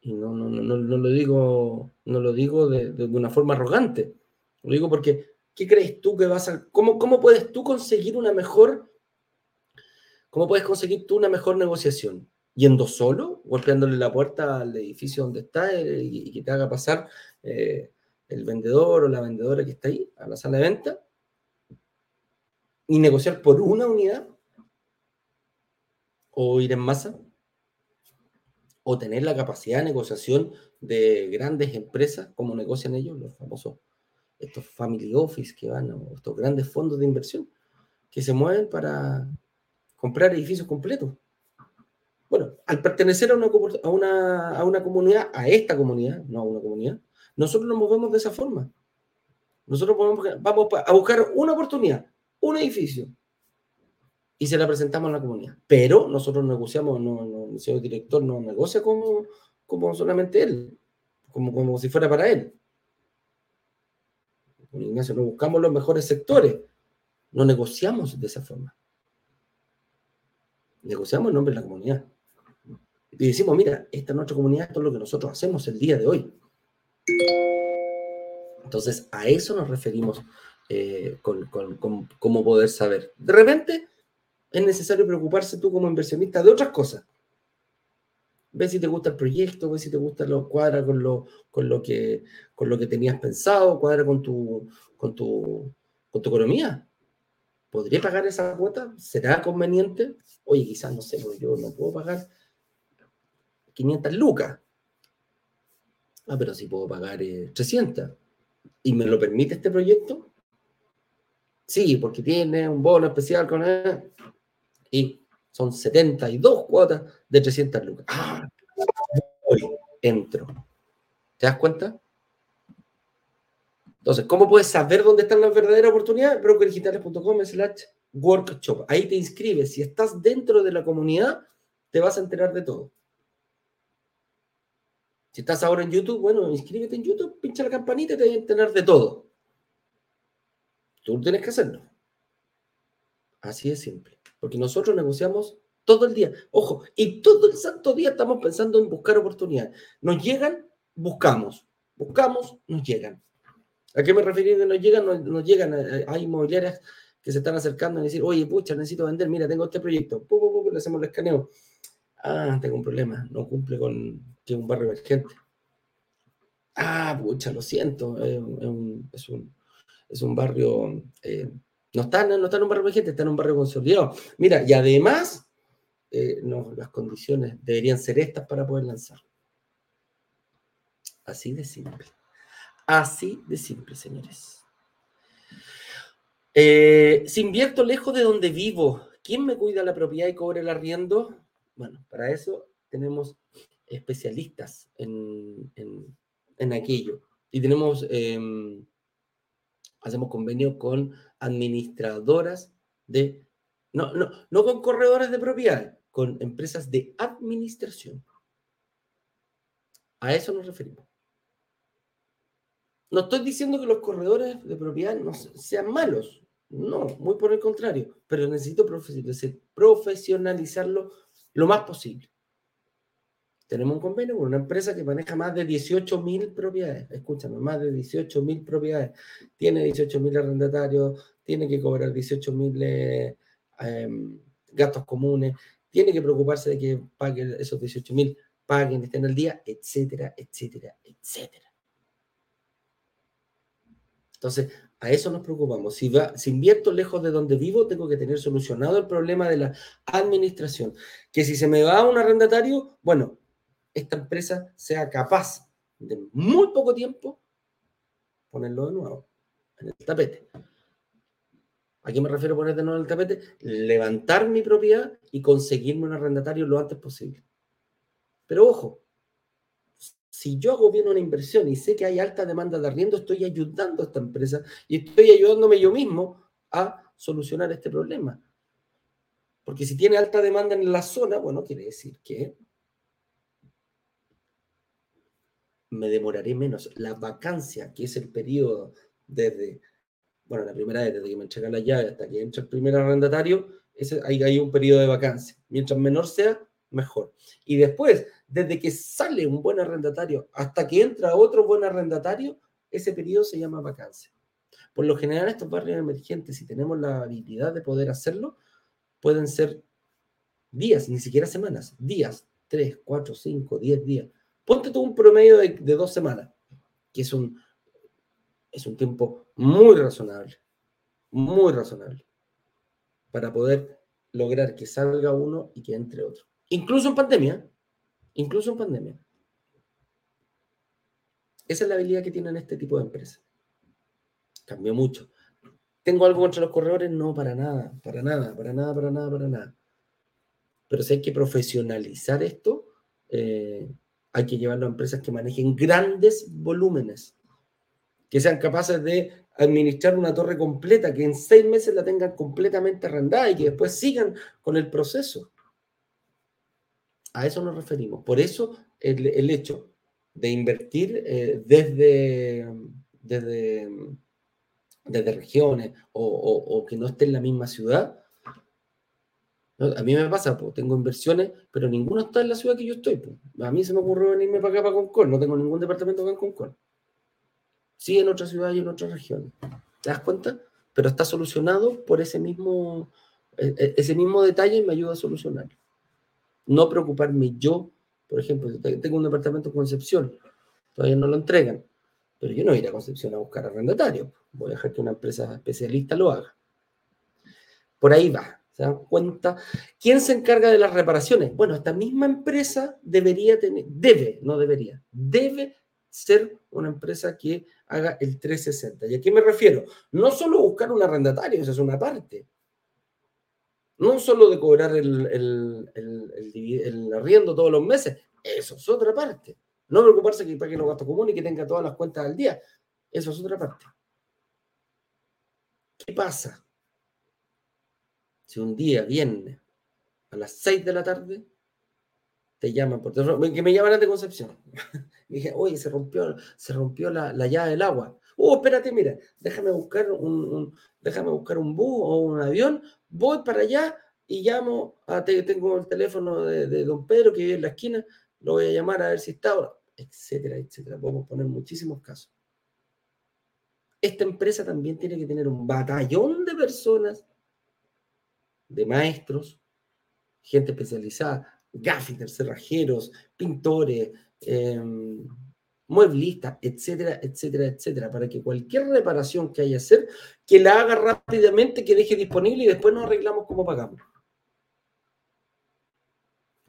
Y no, no, no, no lo digo, no lo digo de, una forma arrogante. Lo digo porque ¿Qué crees tú que vas a... ¿Cómo, cómo puedes tú conseguir una mejor... ¿Cómo puedes conseguir tú una mejor negociación? ¿Yendo solo? ¿Golpeándole la puerta al edificio donde está eh, y, que te haga pasar eh, el vendedor o la vendedora que está ahí a la sala de venta? ¿Y negociar por una unidad? ¿O ir en masa? ¿O tener la capacidad de negociación de grandes empresas como negocian ellos, los famosos estos family office que van, estos grandes fondos de inversión que se mueven para comprar edificios completos. Bueno, al pertenecer a una, comunidad, a esta comunidad, no a una comunidad, nosotros nos movemos de esa forma. Nosotros vamos a buscar una oportunidad, un edificio, y se la presentamos a la comunidad. Pero nosotros negociamos, no, no, el señor director no negocia como, como solamente él, como, como si fuera para él. Ignacio, no buscamos los mejores sectores, no negociamos de esa forma. Negociamos en nombre de la comunidad. Y decimos, mira, esta es nuestra comunidad, esto es lo que nosotros hacemos el día de hoy. Entonces, a eso nos referimos eh, con, con cómo poder saber. De repente, es necesario preocuparse tú como inversionista de otras cosas ve si te gusta el proyecto, ve si te gusta lo cuadra con lo, con lo que con lo que tenías pensado, cuadra con tu con tu con tu economía. ¿Podría pagar esa cuota? ¿Será conveniente? Oye, quizás no sé, porque yo no puedo pagar 500 lucas. Ah, pero sí puedo pagar 300. Eh, ¿Y me lo permite este proyecto? Sí, porque tiene un bono especial con él. Y son 72 cuotas de 300 lucas. Ah, entro. ¿Te das cuenta? Entonces, ¿cómo puedes saber dónde están las verdaderas oportunidades? brokerdigitales.com slash workshop. Ahí te inscribes. Si estás dentro de la comunidad, te vas a enterar de todo. Si estás ahora en YouTube, bueno, inscríbete en YouTube, pincha la campanita y te vas a enterar de todo. Tú tienes que hacerlo. Así de simple. Porque nosotros negociamos todo el día. Ojo, y todo el santo día estamos pensando en buscar oportunidades. Nos llegan, buscamos. Buscamos, nos llegan. ¿A qué me refiero que nos llegan? Nos, llegan, eh, hay inmobiliarias que se están acercando y decir, oye, pucha, necesito vender, mira, tengo este proyecto. Pum, le hacemos el escaneo. Ah, tengo un problema, no cumple con que un barrio emergente. Ah, pucha, lo siento, es, un, es, un, barrio eh, no está, no está en un barrio emergente, está en un barrio consolidado. Mira, y además, eh, no, las condiciones deberían ser estas para poder lanzar. Así de simple. Así de simple, señores. Eh, si invierto lejos de donde vivo, ¿quién me cuida la propiedad y cobra el arriendo? Bueno, para eso tenemos especialistas en, aquello. Y tenemos, em, hacemos convenio con administradoras de, no, no, no con corredores de propiedad, con empresas de administración. A eso nos referimos. No estoy diciendo que los corredores de propiedad no sean malos, no, muy por el contrario, pero necesito profesionalizarlo lo más posible. Tenemos un convenio con una empresa que maneja más de 18 mil propiedades. Escúchame, más de 18 mil propiedades. Tiene 18 mil arrendatarios, tiene que cobrar 18 mil eh, em, gastos comunes, tiene que preocuparse de que paguen esos 18 mil, paguen, estén al día, etcétera, etcétera, etcétera. Entonces, a eso nos preocupamos. Si, va, si invierto lejos de donde vivo, tengo que tener solucionado el problema de la administración. Que si se me va un arrendatario, bueno, esta empresa sea capaz de muy poco tiempo ponerlo de nuevo en el tapete. ¿A qué me refiero poner de nuevo el tapete? Levantar mi propiedad y conseguirme un arrendatario lo antes posible. Pero ojo, si yo hago bien una inversión y sé que hay alta demanda de arriendo, estoy ayudando a esta empresa y estoy ayudándome yo mismo a solucionar este problema. Porque si tiene alta demanda en la zona, bueno, quiere decir que me demoraré menos. La vacancia, que es el periodo desde bueno, la primera vez, desde que me entregan la llave hasta que entra el primer arrendatario, ese, ahí hay un periodo de vacancia. Mientras menor sea, mejor. Y después, desde que sale un buen arrendatario hasta que entra otro buen arrendatario, ese periodo se llama vacancia. Por lo general, estos barrios emergentes, si tenemos la habilidad de poder hacerlo, pueden ser días, ni siquiera semanas, días, tres, cuatro, cinco, diez días. Ponte tú un promedio de, dos semanas, que es un, es un tiempo muy razonable, muy razonable, para poder lograr que salga uno y que entre otro. Incluso en pandemia, incluso en pandemia. Esa es la habilidad que tienen este tipo de empresas. Cambió mucho. ¿Tengo algo contra los corredores? No, para nada, para nada, para nada, para nada, para nada. Pero si hay que profesionalizar esto, eh, hay que llevarlo a empresas que manejen grandes volúmenes, que sean capaces de administrar una torre completa, que en seis meses la tengan completamente arrendada y que después sigan con el proceso. A eso nos referimos. Por eso el, hecho de invertir eh, desde, desde desde regiones o, que no esté en la misma ciudad. A mí me pasa, pues, tengo inversiones, pero ninguno está en la ciudad que yo estoy. Pues. A mí se me ocurrió venirme para acá, para Concord. No tengo ningún departamento acá en. Sí, en otra ciudad y en otras regiones. ¿Te das cuenta? Pero está solucionado por ese mismo, e, e, ese mismo detalle y me ayuda a solucionar. No preocuparme yo, por ejemplo, tengo un departamento en Concepción, todavía no lo entregan pero yo no voy a ir a Concepción a buscar arrendatario. Voy a dejar que una empresa especialista lo haga. Por ahí va. ¿Se dan cuenta? ¿Quién se encarga de las reparaciones? Bueno, esta misma empresa debería tener, debe, no debería, debe ser una empresa que haga el 360. ¿Y a qué me refiero? No solo buscar un arrendatario, esa es una parte. No solo de cobrar el, arriendo todos los meses, eso es otra parte. No preocuparse que pague los gastos comunes y que tenga todas las cuentas al día. Eso es otra parte. ¿Qué pasa? Si un día, viene a las 6 de la tarde, te llaman por teléfono, que me llaman de Concepción. dije, oye, se rompió, se rompió la, llave del agua. Oh, espérate, mira, déjame buscar un, déjame buscar un bus o un avión, voy para allá y llamo, a, tengo el teléfono de, de, don Pedro que vive en la esquina, lo voy a llamar a ver si está ahora, etcétera, etcétera. Podemos poner muchísimos casos. Esta empresa también tiene que tener un batallón de personas, de maestros, gente especializada, gaffiters, cerrajeros, pintores, em, mueblistas, etcétera, etcétera, etcétera, para que cualquier reparación que haya que hacer, que la haga rápidamente, que deje disponible y después nos arreglamos como pagamos.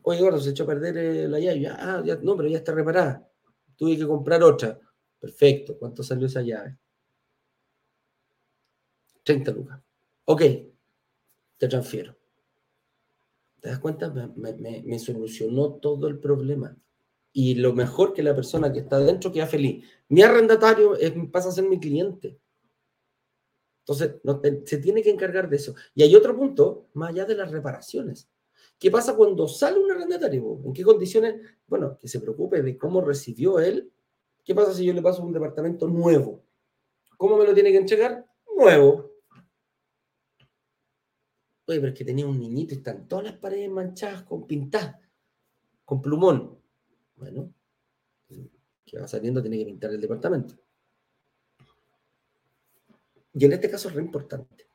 Oye, gordo, se echó a perder eh, la llave. Ah, ya, no, pero ya está reparada. Tuve que comprar otra. Perfecto. ¿Cuánto salió esa llave? 30 lucas. Ok, te transfiero. ¿Te das cuenta? Me, solucionó todo el problema. Y lo mejor que la persona que está dentro queda feliz. Mi arrendatario pasa a ser mi cliente. Entonces, se tiene que encargar de eso. Y hay otro punto, más allá de las reparaciones. ¿Qué pasa cuando sale un arrendatario? ¿En qué condiciones? Bueno, que se preocupe de cómo recibió él. ¿Qué pasa si yo le paso un departamento nuevo? ¿Cómo me lo tiene que entregar? Nuevo. Oye, pero es que tenía un niñito y están todas las paredes manchadas con pintadas, con plumón. Bueno, que va saliendo tiene que pintar el departamento. Y en este caso es re importante.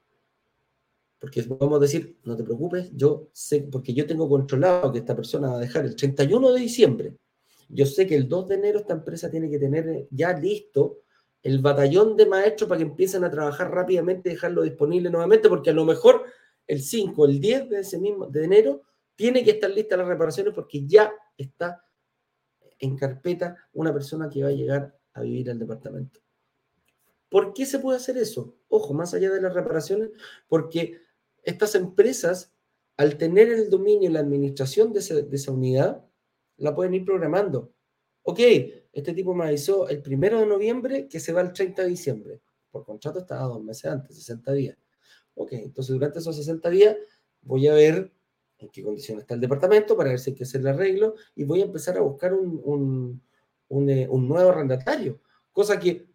Porque vamos a decir, no te preocupes, yo sé, porque yo tengo controlado que esta persona va a dejar el 31 de diciembre. Yo sé que el 2 de enero esta empresa tiene que tener ya listo el batallón de maestros para que empiecen a trabajar rápidamente y dejarlo disponible nuevamente, porque a lo mejor el 5, el 10 de ese mismo de enero tiene que estar lista las reparaciones porque ya está en carpeta una persona que va a llegar a vivir al departamento. ¿Por qué se puede hacer eso? Ojo, más allá de las reparaciones, porque estas empresas, al tener el dominio y la administración de, esa unidad, la pueden ir programando. Ok, este tipo me avisó el primero de noviembre que se va el 30 de diciembre. Por contrato estaba dos meses antes, 60 días. Ok, entonces durante esos 60 días voy a ver en qué condición está el departamento para ver si hay que hacer el arreglo y voy a empezar a buscar un, un eh, nuevo arrendatario. Cosa que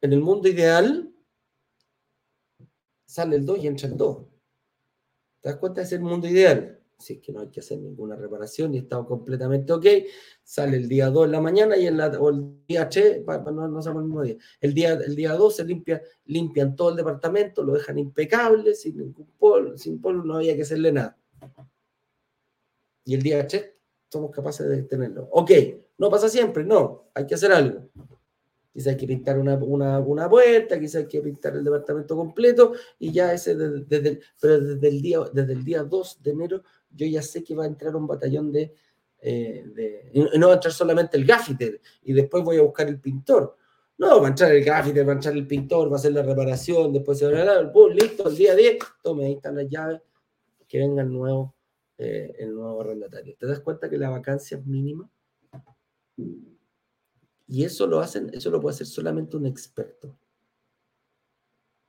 en el mundo ideal sale el 2 y entra el 2. ¿Te das cuenta? Es el mundo ideal. Es que no hay que hacer ninguna reparación y está completamente ok, sale el día 2 en la mañana y el día 3, no, no el mismo día, el día, el día 2 se limpia, limpian todo el departamento, lo dejan impecable, sin ningún polvo, sin polvo, no había que hacerle nada. Y el día 3 somos capaces de tenerlo. Ok, no pasa siempre, no, hay que hacer algo. Quizá hay que pintar una, una, puerta, quizá hay que pintar el departamento completo y ya ese desde, pero desde el día 2 de enero yo ya sé que va a entrar un batallón de, eh, no va a entrar solamente el gaffiter y después voy a buscar el pintor. No, va a entrar el gaffiter, va a entrar el pintor, va a hacer la reparación, después se va a dar, listo, el día 10, tome, ahí están las llaves, que venga el nuevo, eh, el nuevo arrendatario. ¿Te das cuenta que la vacancia es mínima? Y eso lo hacen, eso lo puede hacer solamente un experto.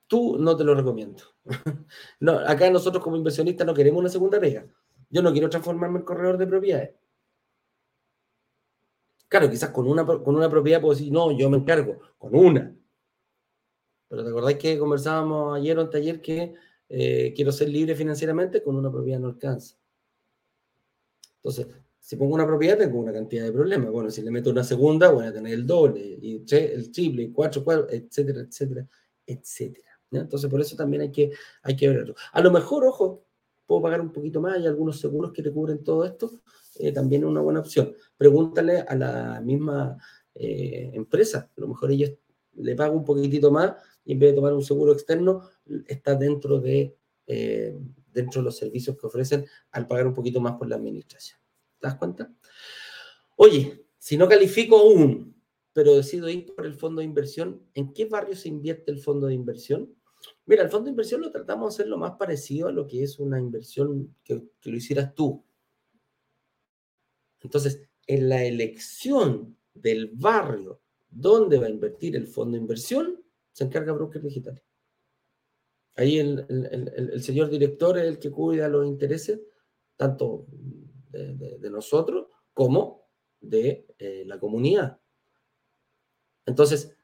Tú no te lo recomiendo. no, acá nosotros como inversionistas no queremos una segunda pega. Yo no quiero transformarme en corredor de propiedades. Claro, quizás con una, con una propiedad puedo decir, no, yo me encargo, con una. Pero te acordáis que conversábamos ayer o anteayer que eh, quiero ser libre financieramente, con una propiedad no alcanza. Entonces, si pongo una propiedad, tengo una cantidad de problemas. Bueno, si le meto una segunda, voy a tener el doble, y el triple, y cuatro, cuatro, etcétera, etcétera, etcétera. Entonces, por eso también hay que, hay que verlo. A lo mejor, ojo, puedo pagar un poquito más, hay algunos seguros que te cubren todo esto, eh, también es una buena opción. Pregúntale a la misma eh, empresa, a lo mejor ellos le pagan un poquitito más y en vez de tomar un seguro externo, está dentro de, eh, dentro de los servicios que ofrecen al pagar un poquito más por la administración. ¿Te das cuenta? Oye, si no califico aún, pero decido ir por el fondo de inversión, ¿en qué barrio se invierte el fondo de inversión? Mira, el fondo de inversión lo tratamos de hacer lo más parecido a lo que es una inversión que, que lo hicieras tú. Entonces, en la elección del barrio donde va a invertir el fondo de inversión, se encarga Broker Digital. Ahí el, el, señor director es el que cuida los intereses, tanto de, nosotros como de eh, la comunidad. Entonces,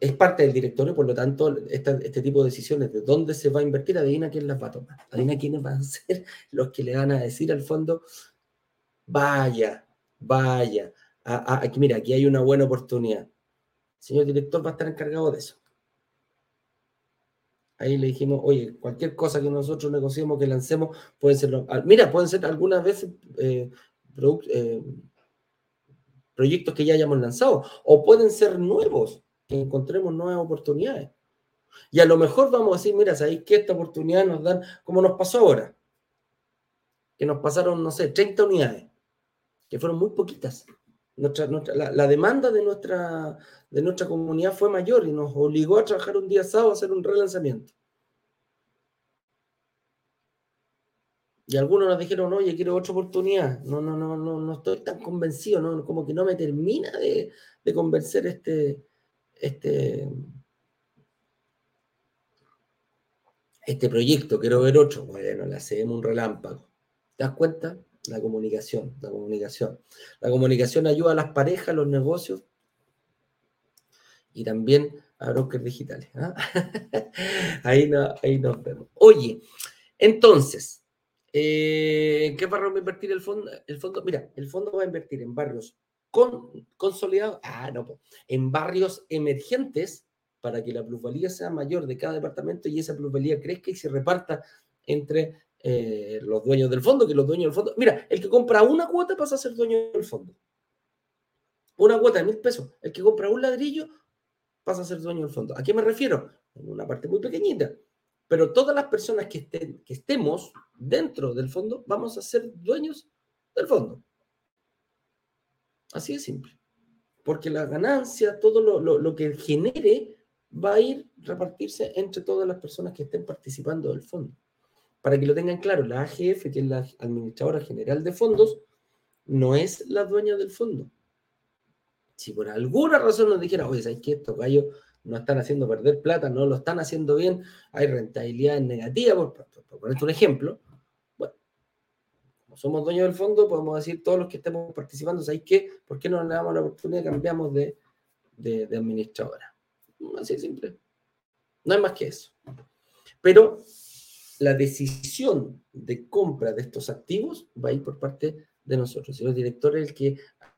es parte del directorio, por lo tanto, este tipo de decisiones de dónde se va a invertir, adivina quién las va a tomar. Adivina quiénes van a ser los que le van a decir al fondo, vaya, vaya, mira, aquí hay una buena oportunidad. El señor director va a estar encargado de eso. Ahí le dijimos, oye, cualquier cosa que nosotros negociemos, que lancemos, pueden ser, mira, pueden ser algunas veces eh, eh, proyectos que ya hayamos lanzado, o pueden ser nuevos, encontremos nuevas oportunidades. Y a lo mejor vamos a decir, mira, ¿sabéis que esta oportunidad nos dan, como nos pasó ahora? Que nos pasaron, no sé, 30 unidades, que fueron muy poquitas. Nuestra, la, demanda de nuestra, de nuestra comunidad fue mayor y nos obligó a trabajar un día sábado a hacer un relanzamiento. Y algunos nos dijeron, oye, quiero otra oportunidad. No, no, no, no, no estoy tan convencido, ¿no? como que no me termina de, de convencer este, este, este proyecto, quiero ver otro. Bueno, le hacemos un relámpago. ¿Te das cuenta? La comunicación, la comunicación. La comunicación ayuda a las parejas, a los negocios y también a brokers digitales. ¿ah? ahí, ahí nos vemos. Oye, entonces, eh, ¿en qué barrio va a invertir el fondo? El fondo, mira, el fondo va a invertir en barrios con, consolidados, ah, no, en barrios emergentes para que la plusvalía sea mayor de cada departamento y esa plusvalía crezca y se reparta entre eh, los dueños del fondo, que los dueños del fondo. Mira, el que compra una cuota pasa a ser dueño del fondo. Una cuota de mil pesos. El que compra un ladrillo pasa a ser dueño del fondo. ¿A qué me refiero? En una parte muy pequeñita. Pero todas las personas que, estén, que estemos dentro del fondo vamos a ser dueños del fondo. Así de simple. Porque la ganancia, todo lo, lo que genere, va a ir repartirse entre todas las personas que estén participando del fondo para que lo tengan claro, la AGF, que es la Administradora General de Fondos, no es la dueña del fondo. Si por alguna razón nos dijera, oye, ¿sabes qué? Estos gallos no están haciendo perder plata, no lo están haciendo bien, hay rentabilidad negativa, por, por, ponerte un ejemplo, somos dueños del fondo, podemos decir todos los que estemos participando, ¿sabes qué? ¿Por qué no le damos la oportunidad y cambiamos de, de, de administradora? Así de simple. No hay más que eso. Pero la decisión de compra de estos activos va a ir por parte de nosotros. Y el director es el que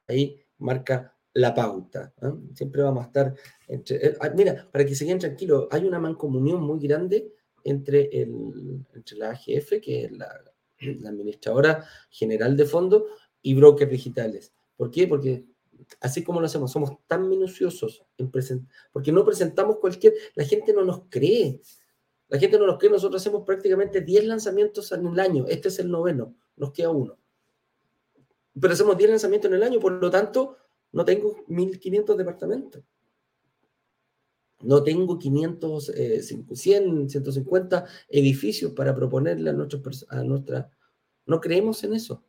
ahí marca la pauta. Siempre vamos a estar entre... Eh, ah, mira, para que se queden tranquilos, hay una mancomunión muy grande entre, el, entre la AGF, que es la, la administradora general de fondos, y brokers digitales. ¿Por qué? Porque así como lo hacemos, somos tan minuciosos en presentar, porque no presentamos cualquier, la gente no nos cree. La gente no nos cree, nosotros hacemos prácticamente 10 lanzamientos en el año, este es el noveno, nos queda uno. Pero hacemos 10 lanzamientos en el año, por lo tanto, no tengo 1.500 departamentos. No tengo 500, 100, 150 edificios para proponerle a, nuestros, a nuestra... No creemos en eso.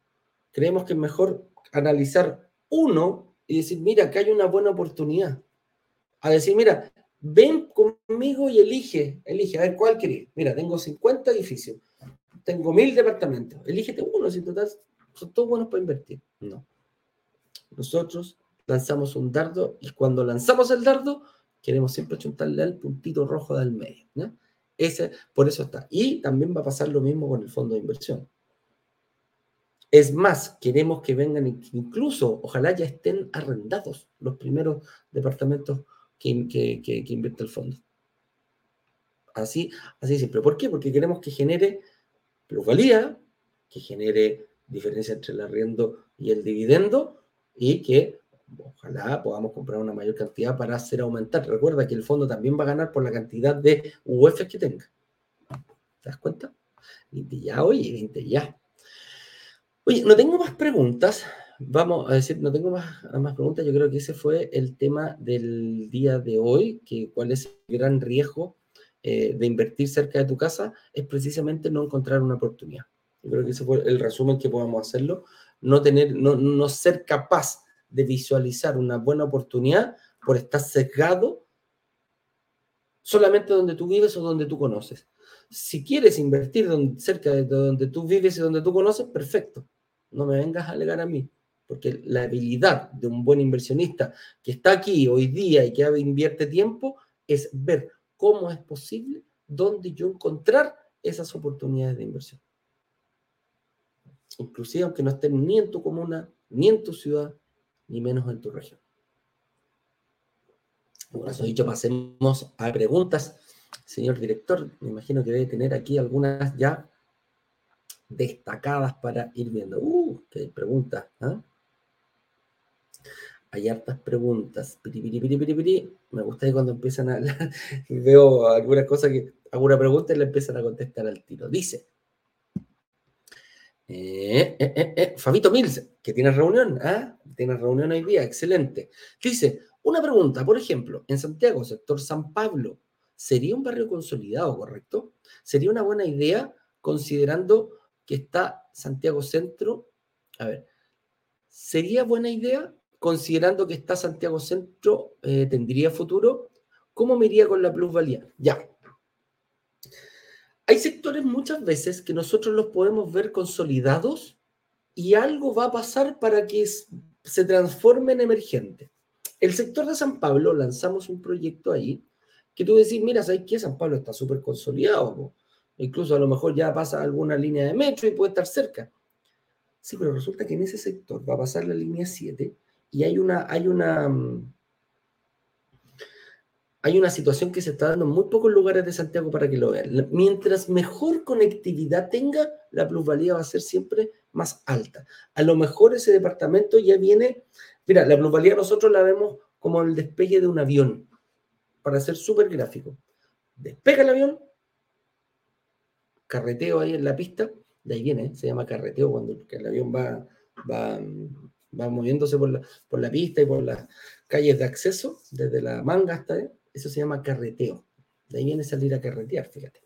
Creemos que es mejor analizar uno y decir, mira, que hay una buena oportunidad. A decir, mira, ven conmigo y elige, elige, a ver cuál querés. Mira, tengo 50 edificios, tengo mil departamentos, elígete uno, si total son todos buenos para invertir. No. Nosotros lanzamos un dardo y cuando lanzamos el dardo, queremos siempre chuntarle al puntito rojo del medio. Ese, por eso está. Y también va a pasar lo mismo con el fondo de inversión. Es más, queremos que vengan, incluso, ojalá ya estén arrendados los primeros departamentos que, que, invierte el fondo. Así, así siempre. ¿Por qué? Porque queremos que genere plusvalía, que genere diferencia entre el arriendo y el dividendo y que ojalá podamos comprar una mayor cantidad para hacer aumentar. Recuerda que el fondo también va a ganar por la cantidad de UF que tenga. ¿Te das cuenta? 20 ya, oye, 20 ya. Oye, no tengo más preguntas. Vamos a decir, no tengo más, más preguntas. Yo creo que ese fue el tema del día de hoy, que cuál es el gran riesgo eh, de invertir cerca de tu casa, es precisamente no encontrar una oportunidad. Yo creo que ese fue el resumen que podamos hacerlo. No, tener, no, no ser capaz de visualizar una buena oportunidad por estar sesgado solamente donde tú vives o donde tú conoces. Si quieres invertir cerca de donde tú vives y donde tú conoces, perfecto no me vengas a alegar a mí, porque la habilidad de un buen inversionista que está aquí hoy día y que invierte tiempo es ver cómo es posible, dónde yo encontrar esas oportunidades de inversión. Inclusive aunque no estén ni en tu comuna, ni en tu ciudad, ni menos en tu región. Por eso dicho, pasemos a preguntas. Señor director, me imagino que debe tener aquí algunas ya destacadas para ir viendo. Uh, qué preguntas. ¿ah? Hay hartas preguntas. Me gusta que cuando empiezan a veo algunas cosas que, alguna pregunta y le empiezan a contestar al tiro. Dice, eh, eh, eh, Fabito Mills, que tiene reunión, ¿ah? Tiene reunión hoy día, excelente. Dice, una pregunta, por ejemplo, en Santiago, sector San Pablo, ¿sería un barrio consolidado, correcto? ¿Sería una buena idea considerando que está Santiago Centro. A ver, ¿sería buena idea, considerando que está Santiago Centro, eh, tendría futuro? ¿Cómo me iría con la plusvalía? Ya. Hay sectores muchas veces que nosotros los podemos ver consolidados y algo va a pasar para que se transforme en emergente. El sector de San Pablo, lanzamos un proyecto ahí, que tú decís, mira, ¿sabes qué? San Pablo está súper consolidado. Incluso a lo mejor ya pasa alguna línea de metro y puede estar cerca. Sí, pero resulta que en ese sector va a pasar la línea 7 y hay una, hay una, mm, hay una situación que se está dando en muy pocos lugares de Santiago para que lo vean. Mientras mejor conectividad tenga, la plusvalía va a ser siempre más alta. A lo mejor ese departamento ya viene, mira, la plusvalía nosotros la vemos como el despegue de un avión, para ser súper gráfico. Despega el avión, carreteo ahí en la pista, de ahí viene, se llama carreteo cuando el avión va, va, va moviéndose por la, por la pista y por las calles de acceso, desde la manga hasta ahí, eso se llama carreteo. De ahí viene salir a carretear, fíjate.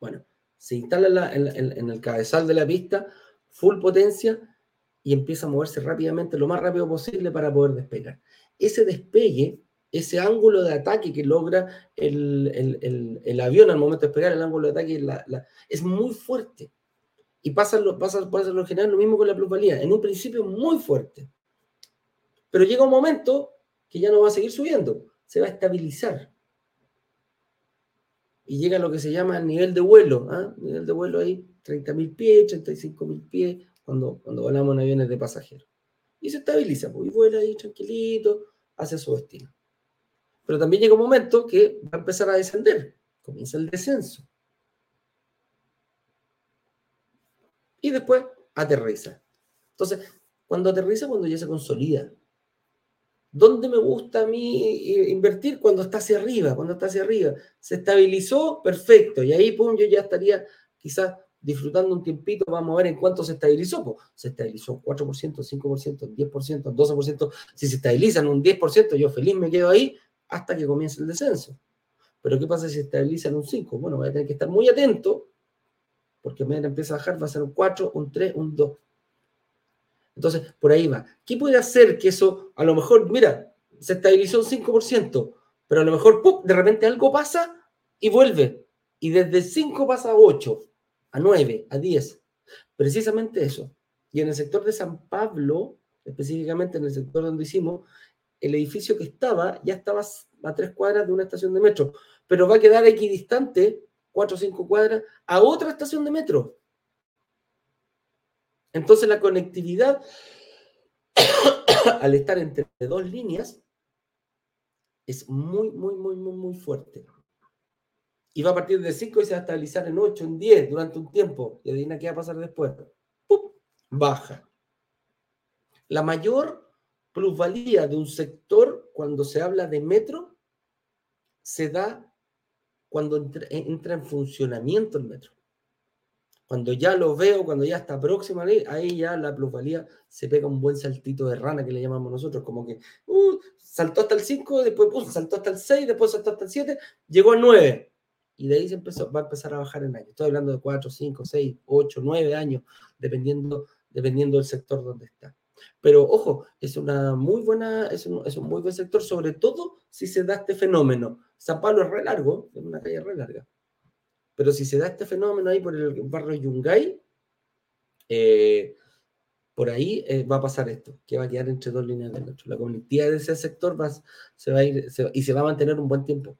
Bueno, se instala en, el cabezal de la pista, full potencia, y empieza a moverse rápidamente, lo más rápido posible para poder despegar. Ese despegue ese ángulo de ataque que logra el, avión al momento de despegar, el ángulo de ataque es muy fuerte. Y pasa lo, pasa, pasa lo general lo mismo con la plusvalía. En un principio muy fuerte. Pero llega un momento que ya no va a seguir subiendo, se va a estabilizar. y llega a lo que se llama el nivel de vuelo. ¿ah? Nivel de vuelo ahí, 30.000 pies, 35.000 pies, cuando, cuando volamos en aviones de pasajeros. Y se estabiliza, pues, y vuela ahí tranquilito hacia su destino. Pero también llega un momento que va a empezar a descender, comienza el descenso. Y después aterriza. Entonces, cuando aterriza, cuando ya se consolida. ¿Dónde me gusta a mí eh, invertir? Cuando está hacia arriba, cuando está hacia arriba. Se estabilizó, perfecto. Y ahí, pum, yo ya estaría quizás disfrutando un tiempito, vamos a ver en cuánto se estabilizó. Se estabilizó 4%, 5%, 10%, 12%. Si se estabilizan un 10%, yo feliz me quedo ahí hasta que comience el descenso. Pero ¿qué pasa si se estabiliza en un 5? Bueno, voy a tener que estar muy atento, porque a medida empieza a bajar va a ser un 4, un 3, un 2. Entonces, por ahí va. ¿Qué puede hacer que eso, a lo mejor, mira, se estabilizó un 5%, pero a lo mejor, ¡pum!, de repente algo pasa y vuelve. Y desde 5 pasa a 8, a 9, a 10. Precisamente eso. Y en el sector de San Pablo, específicamente en el sector donde hicimos, el edificio que estaba ya estaba a tres cuadras de una estación de metro, pero va a quedar equidistante, cuatro o cinco cuadras, a otra estación de metro. Entonces la conectividad, al estar entre dos líneas, es muy, muy, muy, muy, muy fuerte. Y va a partir de 5 y se va a estabilizar en 8, en 10 durante un tiempo. Y adivina qué va a pasar después. ¡Pum! Baja. La mayor plusvalía de un sector cuando se habla de metro se da cuando entra, en funcionamiento el metro. Cuando ya lo veo, cuando ya está próximo ahí ya la plusvalía se pega un buen saltito de rana que le llamamos nosotros, como que uh, saltó hasta el 5, después uh, saltó hasta el 6, después saltó hasta el 7, llegó al 9. Y de ahí se empezó, va a empezar a bajar en años. Estoy hablando de 4, 5, 6, 8, 9 años, dependiendo, dependiendo del sector donde está. Pero ojo, es una muy buena, es un, es un, muy buen sector, sobre todo si se da este fenómeno. San Pablo es re largo, es una calle re larga. Pero si se da este fenómeno ahí por el barrio Yungay, eh, por ahí eh, va a pasar esto, que va a quedar entre dos líneas de metro. La conectividad de ese sector va, se va a ir y se va a mantener un buen tiempo.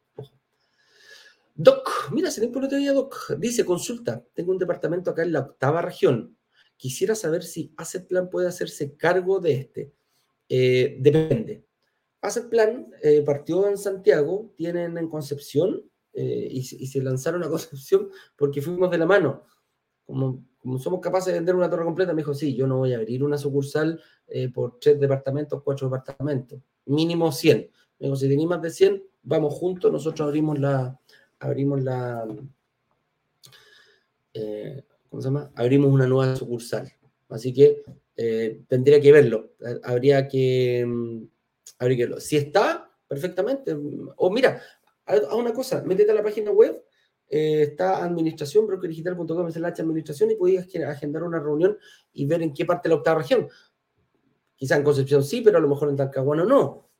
Doc, mira, se por otro día, Doc. Dice, consulta, tengo un departamento acá en la octava región Quisiera saber si Plan puede hacerse cargo de este. Eh, depende. Asset Plan partió en Santiago, tienen en Concepción eh, y, se lanzaron a Concepción porque fuimos de la mano. Como, somos capaces de vender una torre completa, me dijo, sí, yo no voy a abrir una sucursal por tres departamentos, cuatro departamentos, mínimo 100. Me dijo, si tenéis más de 100, vamos juntos, nosotros abrimos la, abrimos la, ¿cómo se llama? Abrimos una nueva sucursal. Así que eh, tendría que verlo. Habría que, mm, habría. Si está, perfectamente. O mira, a una cosa, métete a la página web, eh, está administración, brokerdigital.com, es la administración y podías agendar una reunión y ver en qué parte de la octava región. Quizá en Concepción sí, pero a lo mejor en Talcahuano no.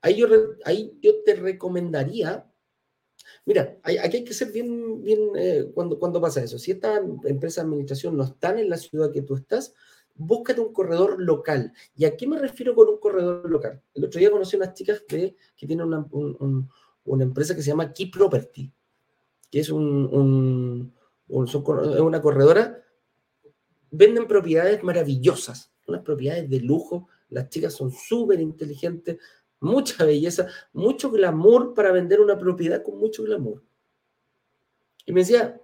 Ahí yo, ahí yo te recomendaría Mira, aquí hay que ser bien, bien eh, cuando, cuando pasa eso. Si esta empresa de administración no están en la ciudad que tú estás, búscate un corredor local. ¿Y a qué me refiero con un corredor local? El otro día conocí a unas chicas que, que tienen una, una, empresa que se llama Key Property, que es un, una corredora. Venden propiedades maravillosas, unas propiedades de lujo. Las chicas son súper inteligentes, mucha belleza, mucho glamour para vender una propiedad con mucho glamour. Y me decía,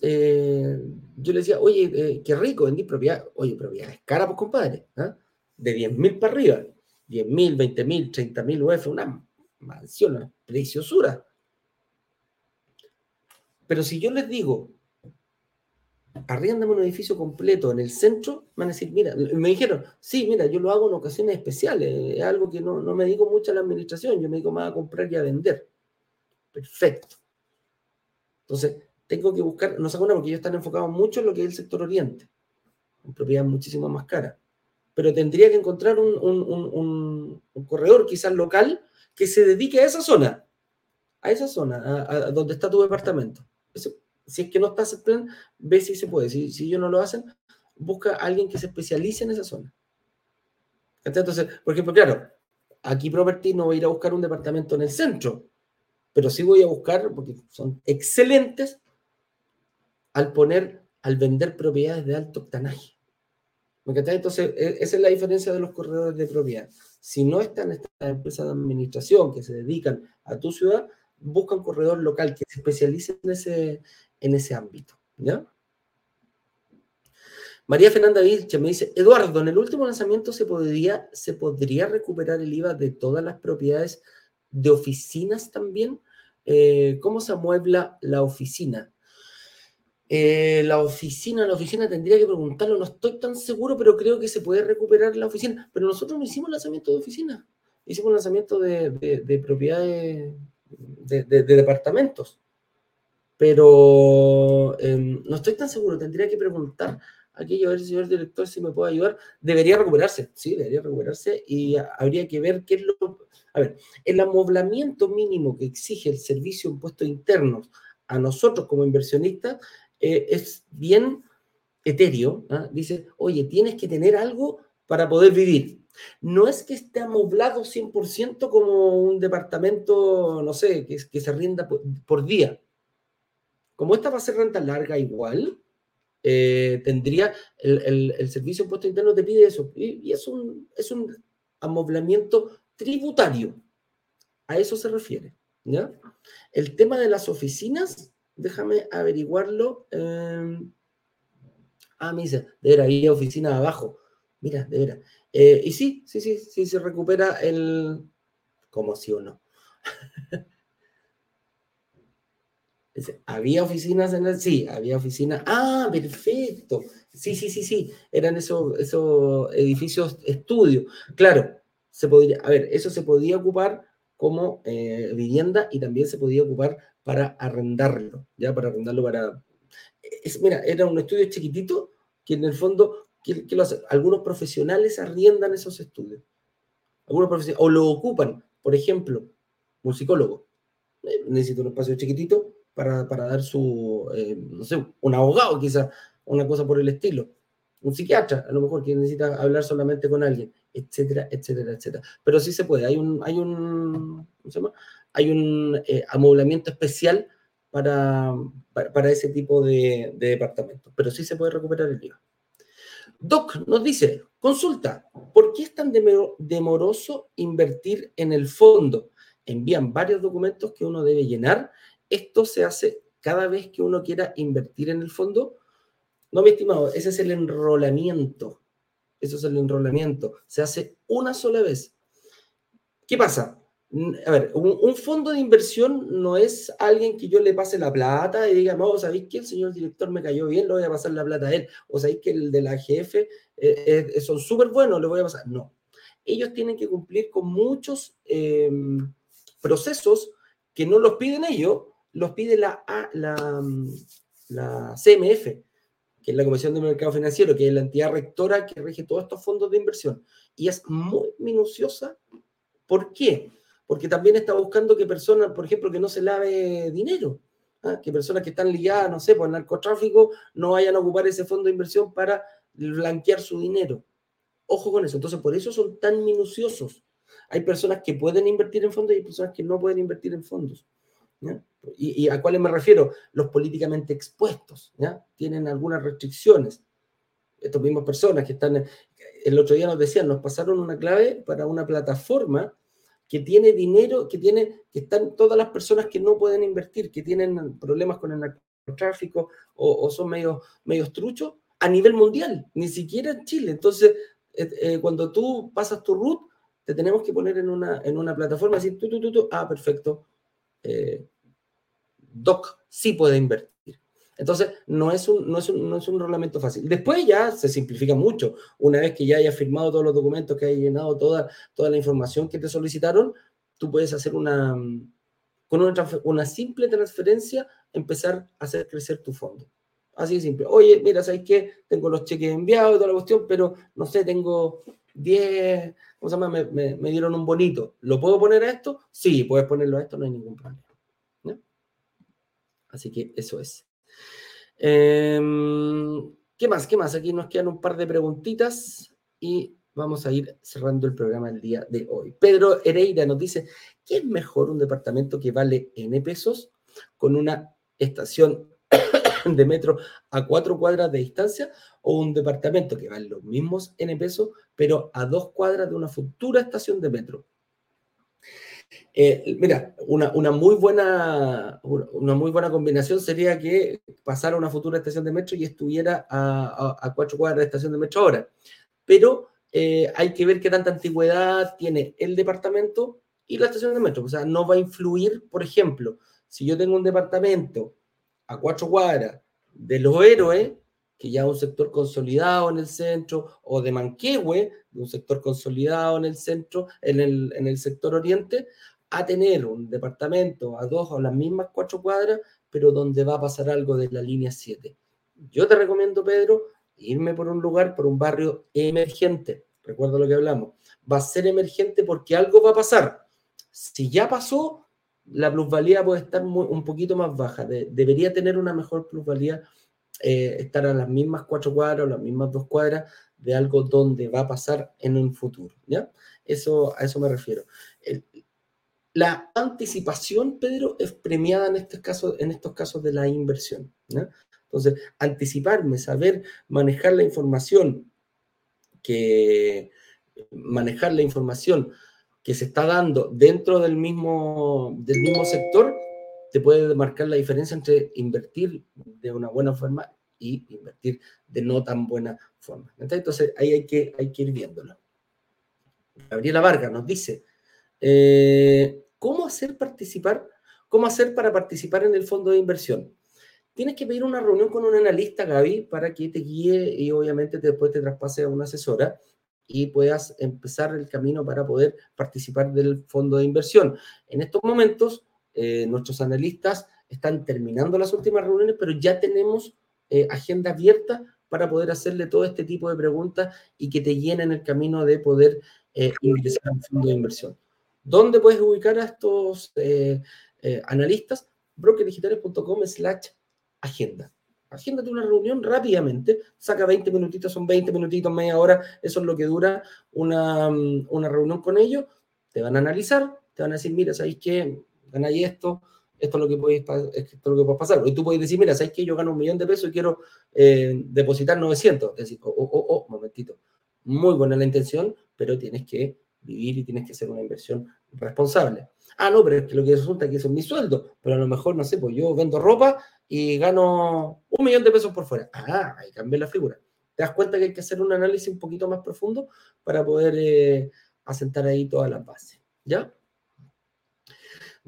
eh, yo le decía, oye, eh, qué rico, vendí propiedad. Oye, propiedad es cara, pues compadre, ¿ah? de 10 mil para arriba, 10 mil, 20 mil, 30 mil UF, una mansión, una preciosura. Pero si yo les digo, arriéndame un edificio completo en el centro, van a decir, mira, me dijeron, sí, mira, yo lo hago en ocasiones especiales, es algo que no, me dedico mucho a la administración, yo me dedico más a comprar y a vender. Perfecto. Entonces, tengo que buscar, no una porque ellos están enfocados mucho en lo que es el sector oriente, en propiedades muchísimo más caras. Pero tendría que encontrar un, corredor quizás local que se dedique a esa zona, a esa zona, a, donde está tu departamento. Si es que no estás en plan, ve si se puede. Si, si ellos no lo hacen, busca a alguien que se especialice en esa zona. Entonces, por ejemplo, claro, aquí Property no va a ir a buscar un departamento en el centro, pero sí voy a buscar, porque son excelentes, al poner, al vender propiedades de alto octanaje. Entonces, e, esa es la diferencia de los corredores de propiedad. Si no están estas empresas de administración que se dedican a tu ciudad, busca un corredor local que se especialice en ese, en ese ámbito. ¿ya? María Fernanda Vilche me dice, Eduardo, en el último lanzamiento se podría, se podría recuperar el IVA de todas las propiedades de oficinas también. Eh, ¿Cómo se amuebla la oficina? Eh, la oficina, la oficina tendría que preguntarlo, no estoy tan seguro, pero creo que se puede recuperar la oficina. Pero nosotros no hicimos lanzamiento de oficina, hicimos lanzamiento de, propiedades, de, departamentos. Pero em, no estoy tan seguro, tendría que preguntar aquí a ver, señor director, si me puede ayudar. Debería recuperarse, sí, debería recuperarse y habría que ver qué es lo... A ver, el amoblamiento mínimo que exige el servicio de impuestos internos a nosotros como inversionistas eh, es bien etéreo. ¿ah? Dice, oye, tienes que tener algo para poder vivir. No es que esté amoblado 100% como un departamento, no sé, que, que se rienda por, día. Como esta va a ser renta larga igual, eh, tendría el, el, servicio de impuesto interno te pide eso. Y, es, un, es un amoblamiento tributario. A eso se refiere. ¿ya? El tema de las oficinas Déjame averiguarlo. Em, ah, me dice, de ver, ahí oficina abajo. Mira, de veras. Eh, y sí, sí, sí, sí, se recupera el... ¿Cómo sí o no? ¿Había oficinas en el...? Sí, había oficinas. Ah, perfecto. Sí, sí, sí, sí. Eran esos, esos edificios estudio. Claro, se podría... A ver, eso se podía ocupar como eh, vivienda y también se podía ocupar para arrendarlo, ya para arrendarlo para... Es, mira, era un estudio chiquitito que en el fondo, ¿qué, lo hace? Algunos profesionales arriendan esos estudios. Algunos profesionales, o lo ocupan, por ejemplo, un psicólogo. Eh, necesita un espacio chiquitito para, para dar su, eh, no sé, un abogado quizás, una cosa por el estilo. Un psiquiatra, a lo mejor, que necesita hablar solamente con alguien, etcétera, etcétera, etcétera. Pero sí se puede. Hay un, hay un, ¿cómo se llama? hay un eh, amoblamiento especial para, para, ese tipo de, departamentos, pero sí se puede recuperar el IVA. Doc nos dice, consulta, ¿por qué es tan demoroso invertir en el fondo? Envían varios documentos que uno debe llenar. Esto se hace cada vez que uno quiera invertir en el fondo. No, mi estimado, ese es el enrolamiento. Eso es el enrolamiento. Se hace una sola vez. ¿Qué pasa? A ver, un, fondo de inversión no es alguien que yo le pase la plata y diga, no, ¿sabéis que el señor director me cayó bien? Le voy a pasar la plata a él. O sabéis que el de la jefe eh, eh, son súper buenos, le voy a pasar. No. Ellos tienen que cumplir con muchos em, procesos que no los piden ellos, los pide la, la, la CMF, que es la Comisión de Mercado Financiero, que es la entidad rectora que rige todos estos fondos de inversión. Y es muy minuciosa. ¿Por qué? porque también está buscando que personas, por ejemplo, que no se lave dinero, ¿ah? que personas que están ligadas, no sé, por el narcotráfico, no vayan a ocupar ese fondo de inversión para blanquear su dinero. Ojo con eso. Entonces, por eso son tan minuciosos. Hay personas que pueden invertir en fondos y hay personas que no pueden invertir en fondos. Y, a cuáles me refiero? Los políticamente expuestos. ¿ya? Tienen algunas restricciones. Estas mismas personas que están, el otro día nos decían, nos pasaron una clave para una plataforma que tiene dinero, que tiene, que están todas las personas que no pueden invertir, que tienen problemas con el narcotráfico o, son medio, medio truchos, a nivel mundial, ni siquiera en Chile. Entonces, eh, eh, cuando tú pasas tu root, te tenemos que poner en una, en una plataforma, así, tú, tú, tú, tú, ah, perfecto. Eh, Doc sí puede invertir. Entonces, no es, un, no, es un, no es un reglamento fácil. Después ya se simplifica mucho. Una vez que ya hayas firmado todos los documentos, que hayas llenado toda, toda la información que te solicitaron, tú puedes hacer una, con una, una simple transferencia, empezar a hacer crecer tu fondo. Así de simple. Oye, mira, ¿sabes qué? Tengo los cheques enviados y toda la cuestión, pero no sé, tengo 10, ¿cómo se llama? Me, me, me, dieron un bonito. ¿Lo puedo poner a esto? Sí, puedes ponerlo a esto, no hay ningún problema. Así que eso es. Em, ¿Qué más? ¿Qué más? Aquí nos quedan un par de preguntitas y vamos a ir cerrando el programa el día de hoy. Pedro Hereira nos dice, ¿qué es mejor un departamento que vale N pesos con una estación de metro a cuatro cuadras de distancia o un departamento que vale los mismos N pesos, pero a dos cuadras de una futura estación de metro? Eh, mira, una, muy buena, una muy buena combinación sería que pasara una futura estación de metro y estuviera a, cuatro cuadras de estación de metro ahora. Pero eh, hay que ver qué tanta antigüedad tiene el departamento y la estación de metro. O sea, no va a influir, por ejemplo, si yo tengo un departamento a cuatro cuadras de los héroes, que ya un sector consolidado en el centro, o de Manquehue, un sector consolidado en el centro, en el, en el sector oriente, a tener un departamento a dos o las mismas cuatro cuadras, pero donde va a pasar algo de la línea 7. Yo te recomiendo, Pedro, irme por un lugar, por un barrio emergente. Recuerda lo que hablamos. Va a ser emergente porque algo va a pasar. Si ya pasó, la plusvalía puede estar un poquito más baja. debería tener una mejor plusvalía eh, estar a las mismas cuatro cuadras las mismas dos cuadras de algo donde va a pasar en un futuro. ¿ya? Eso, a eso me refiero. la anticipación, Pedro, es premiada en, este caso, en estos casos de la inversión. Entonces, anticiparme, saber manejar la información que manejar la información que se está dando dentro del mismo, del mismo sector te puede marcar la diferencia entre invertir de una buena forma y invertir de no tan buena forma. Entonces ahí hay que, hay que ir viéndolo. Gabriela Vargas nos dice, eh, ¿cómo hacer participar? ¿Cómo hacer para participar en el fondo de inversión? Tienes que pedir una reunión con un analista, Gaby, para que te guíe y obviamente después te traspase a una asesora y puedas empezar el camino para poder participar del fondo de inversión. En estos momentos, eh, nuestros analistas están terminando las últimas reuniones, pero ya tenemos eh, agenda abierta para poder hacerle todo este tipo de preguntas y que te llenen el camino de poder eh, ingresar al fondo de inversión. ¿Dónde puedes ubicar a estos eh, analistas? brokerdigitales.com slash agenda. Agéndate una reunión rápidamente, saca 20 minutitos, son 20 minutitos, media hora, eso es lo que dura una, mm, una reunión con ellos. Te van a analizar, te van a decir, mira, ¿sabéis qué? Ganáis esto, esto es lo que puede, esto lo que puede pasar. Y tú puedes decir, mira, ¿sabes que yo gano un millón de pesos y quiero eh, depositar 900? Es decir, oh, oh, oh, oh, momentito. Muy buena la intención, pero tienes que vivir y tienes que hacer una inversión responsable. Ah, no, pero es que lo que resulta es que eso es mi sueldo, pero a lo mejor, no sé, pues yo vendo ropa y gano un millón de pesos por fuera. Ah, ahí cambia la figura. Te das cuenta que hay que hacer un análisis un poquito más profundo para poder eh, asentar ahí todas las bases. ¿Ya?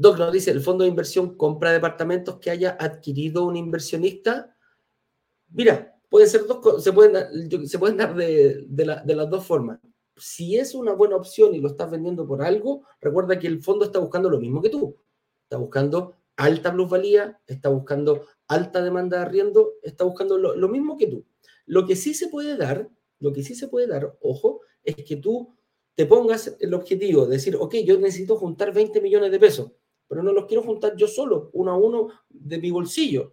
Doc nos dice, el fondo de inversión compra departamentos que haya adquirido un inversionista. Mira, puede ser dos, se pueden, se pueden dar de, las dos formas. Si es una buena opción y lo estás vendiendo por algo, recuerda que el fondo está buscando lo mismo que tú. Está buscando alta plusvalía, está buscando alta demanda de arriendo, está buscando lo, lo mismo que tú. Lo que sí se puede dar, lo que sí se puede dar, ojo, es que tú te pongas el objetivo de decir, ok, yo necesito juntar 20 millones de pesos pero no los quiero juntar yo solo, uno a uno de mi bolsillo.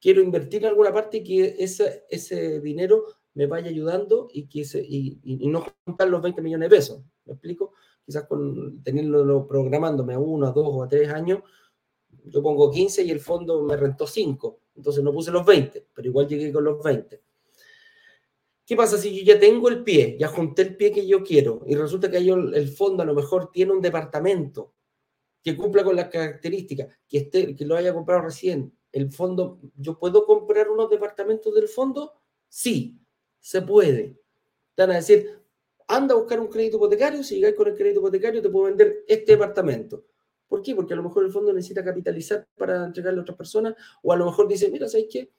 Quiero invertir en alguna parte y que ese, ese dinero me vaya ayudando y, que y, no juntar los 20 millones de pesos. ¿Me explico? Quizás con tenerlo programándome a uno, a dos o a tres años, yo pongo 15 y el fondo me rentó 5. Entonces no puse los 20, pero igual llegué con los 20. ¿Qué pasa si yo ya tengo el pie, ya junté el pie que yo quiero y resulta que el fondo a lo mejor tiene un departamento que cumpla con las características, que, esté, que lo haya comprado recién, el fondo, ¿yo puedo comprar unos departamentos del fondo? Sí, se puede. Te van a decir, anda a buscar un crédito hipotecario, si llegas con el crédito hipotecario te puedo vender este departamento. ¿Por qué? Porque a lo mejor el fondo necesita capitalizar para entregarle a otras personas, o a lo mejor dice, mira, ¿sabes qué?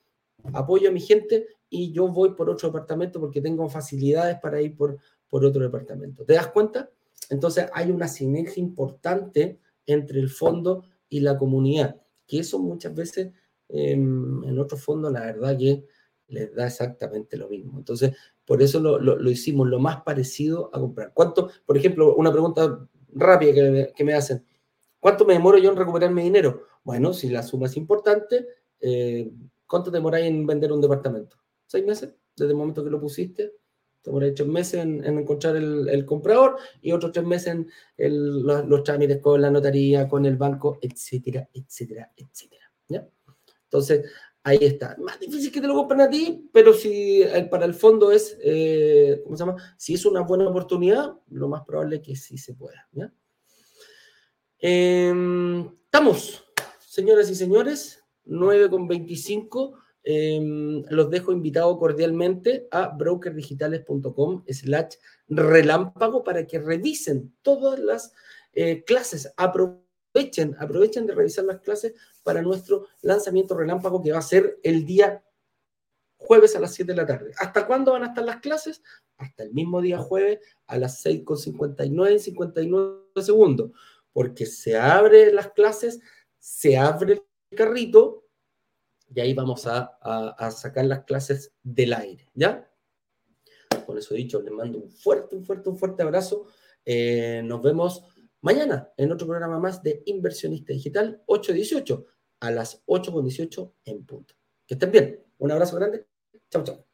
Apoyo a mi gente y yo voy por otro departamento porque tengo facilidades para ir por, por otro departamento. ¿Te das cuenta? Entonces hay una sinergia importante entre el fondo y la comunidad, que eso muchas veces em, en otros fondos la verdad que les da exactamente lo mismo. Entonces, por eso lo, hicimos lo más parecido a comprar. ¿Cuánto, por ejemplo, una pregunta rápida que me, hacen, ¿cuánto me demoro yo en recuperar mi dinero? Bueno, si la suma es importante, eh, ¿cuánto demoráis en vender un departamento? ¿Seis meses? Desde el momento que lo pusiste Demora tres meses en, encontrar el, comprador y otros tres meses en los, trámites con la notaría, con el banco, etcétera, etcétera, etcétera. ¿ya? Entonces, ahí está. Más difícil que te lo compren a ti, pero si eh, para el fondo es, eh, ¿cómo se llama? Si es una buena oportunidad, lo más probable es que sí se pueda. ¿ya? Em, estamos, señoras y señores, 9 con 25. Em, los dejo invitados cordialmente a brokerdigitales.com slash relámpago para que revisen todas las eh, clases. Aprovechen, aprovechen de revisar las clases para nuestro lanzamiento relámpago que va a ser el día jueves a las 7 de la tarde. ¿Hasta cuándo van a estar las clases? Hasta el mismo día jueves a las 6.59 y 59 segundos, porque se abren las clases, se abre el carrito y ahí vamos a, sacar las clases del aire, ¿ya? Con eso dicho, les mando un fuerte, un fuerte, un fuerte abrazo. Eh, nos vemos mañana en otro programa más de Inversionista Digital 818 a las 8.18 en punto. Que estén bien. Un abrazo grande. Chao, chao.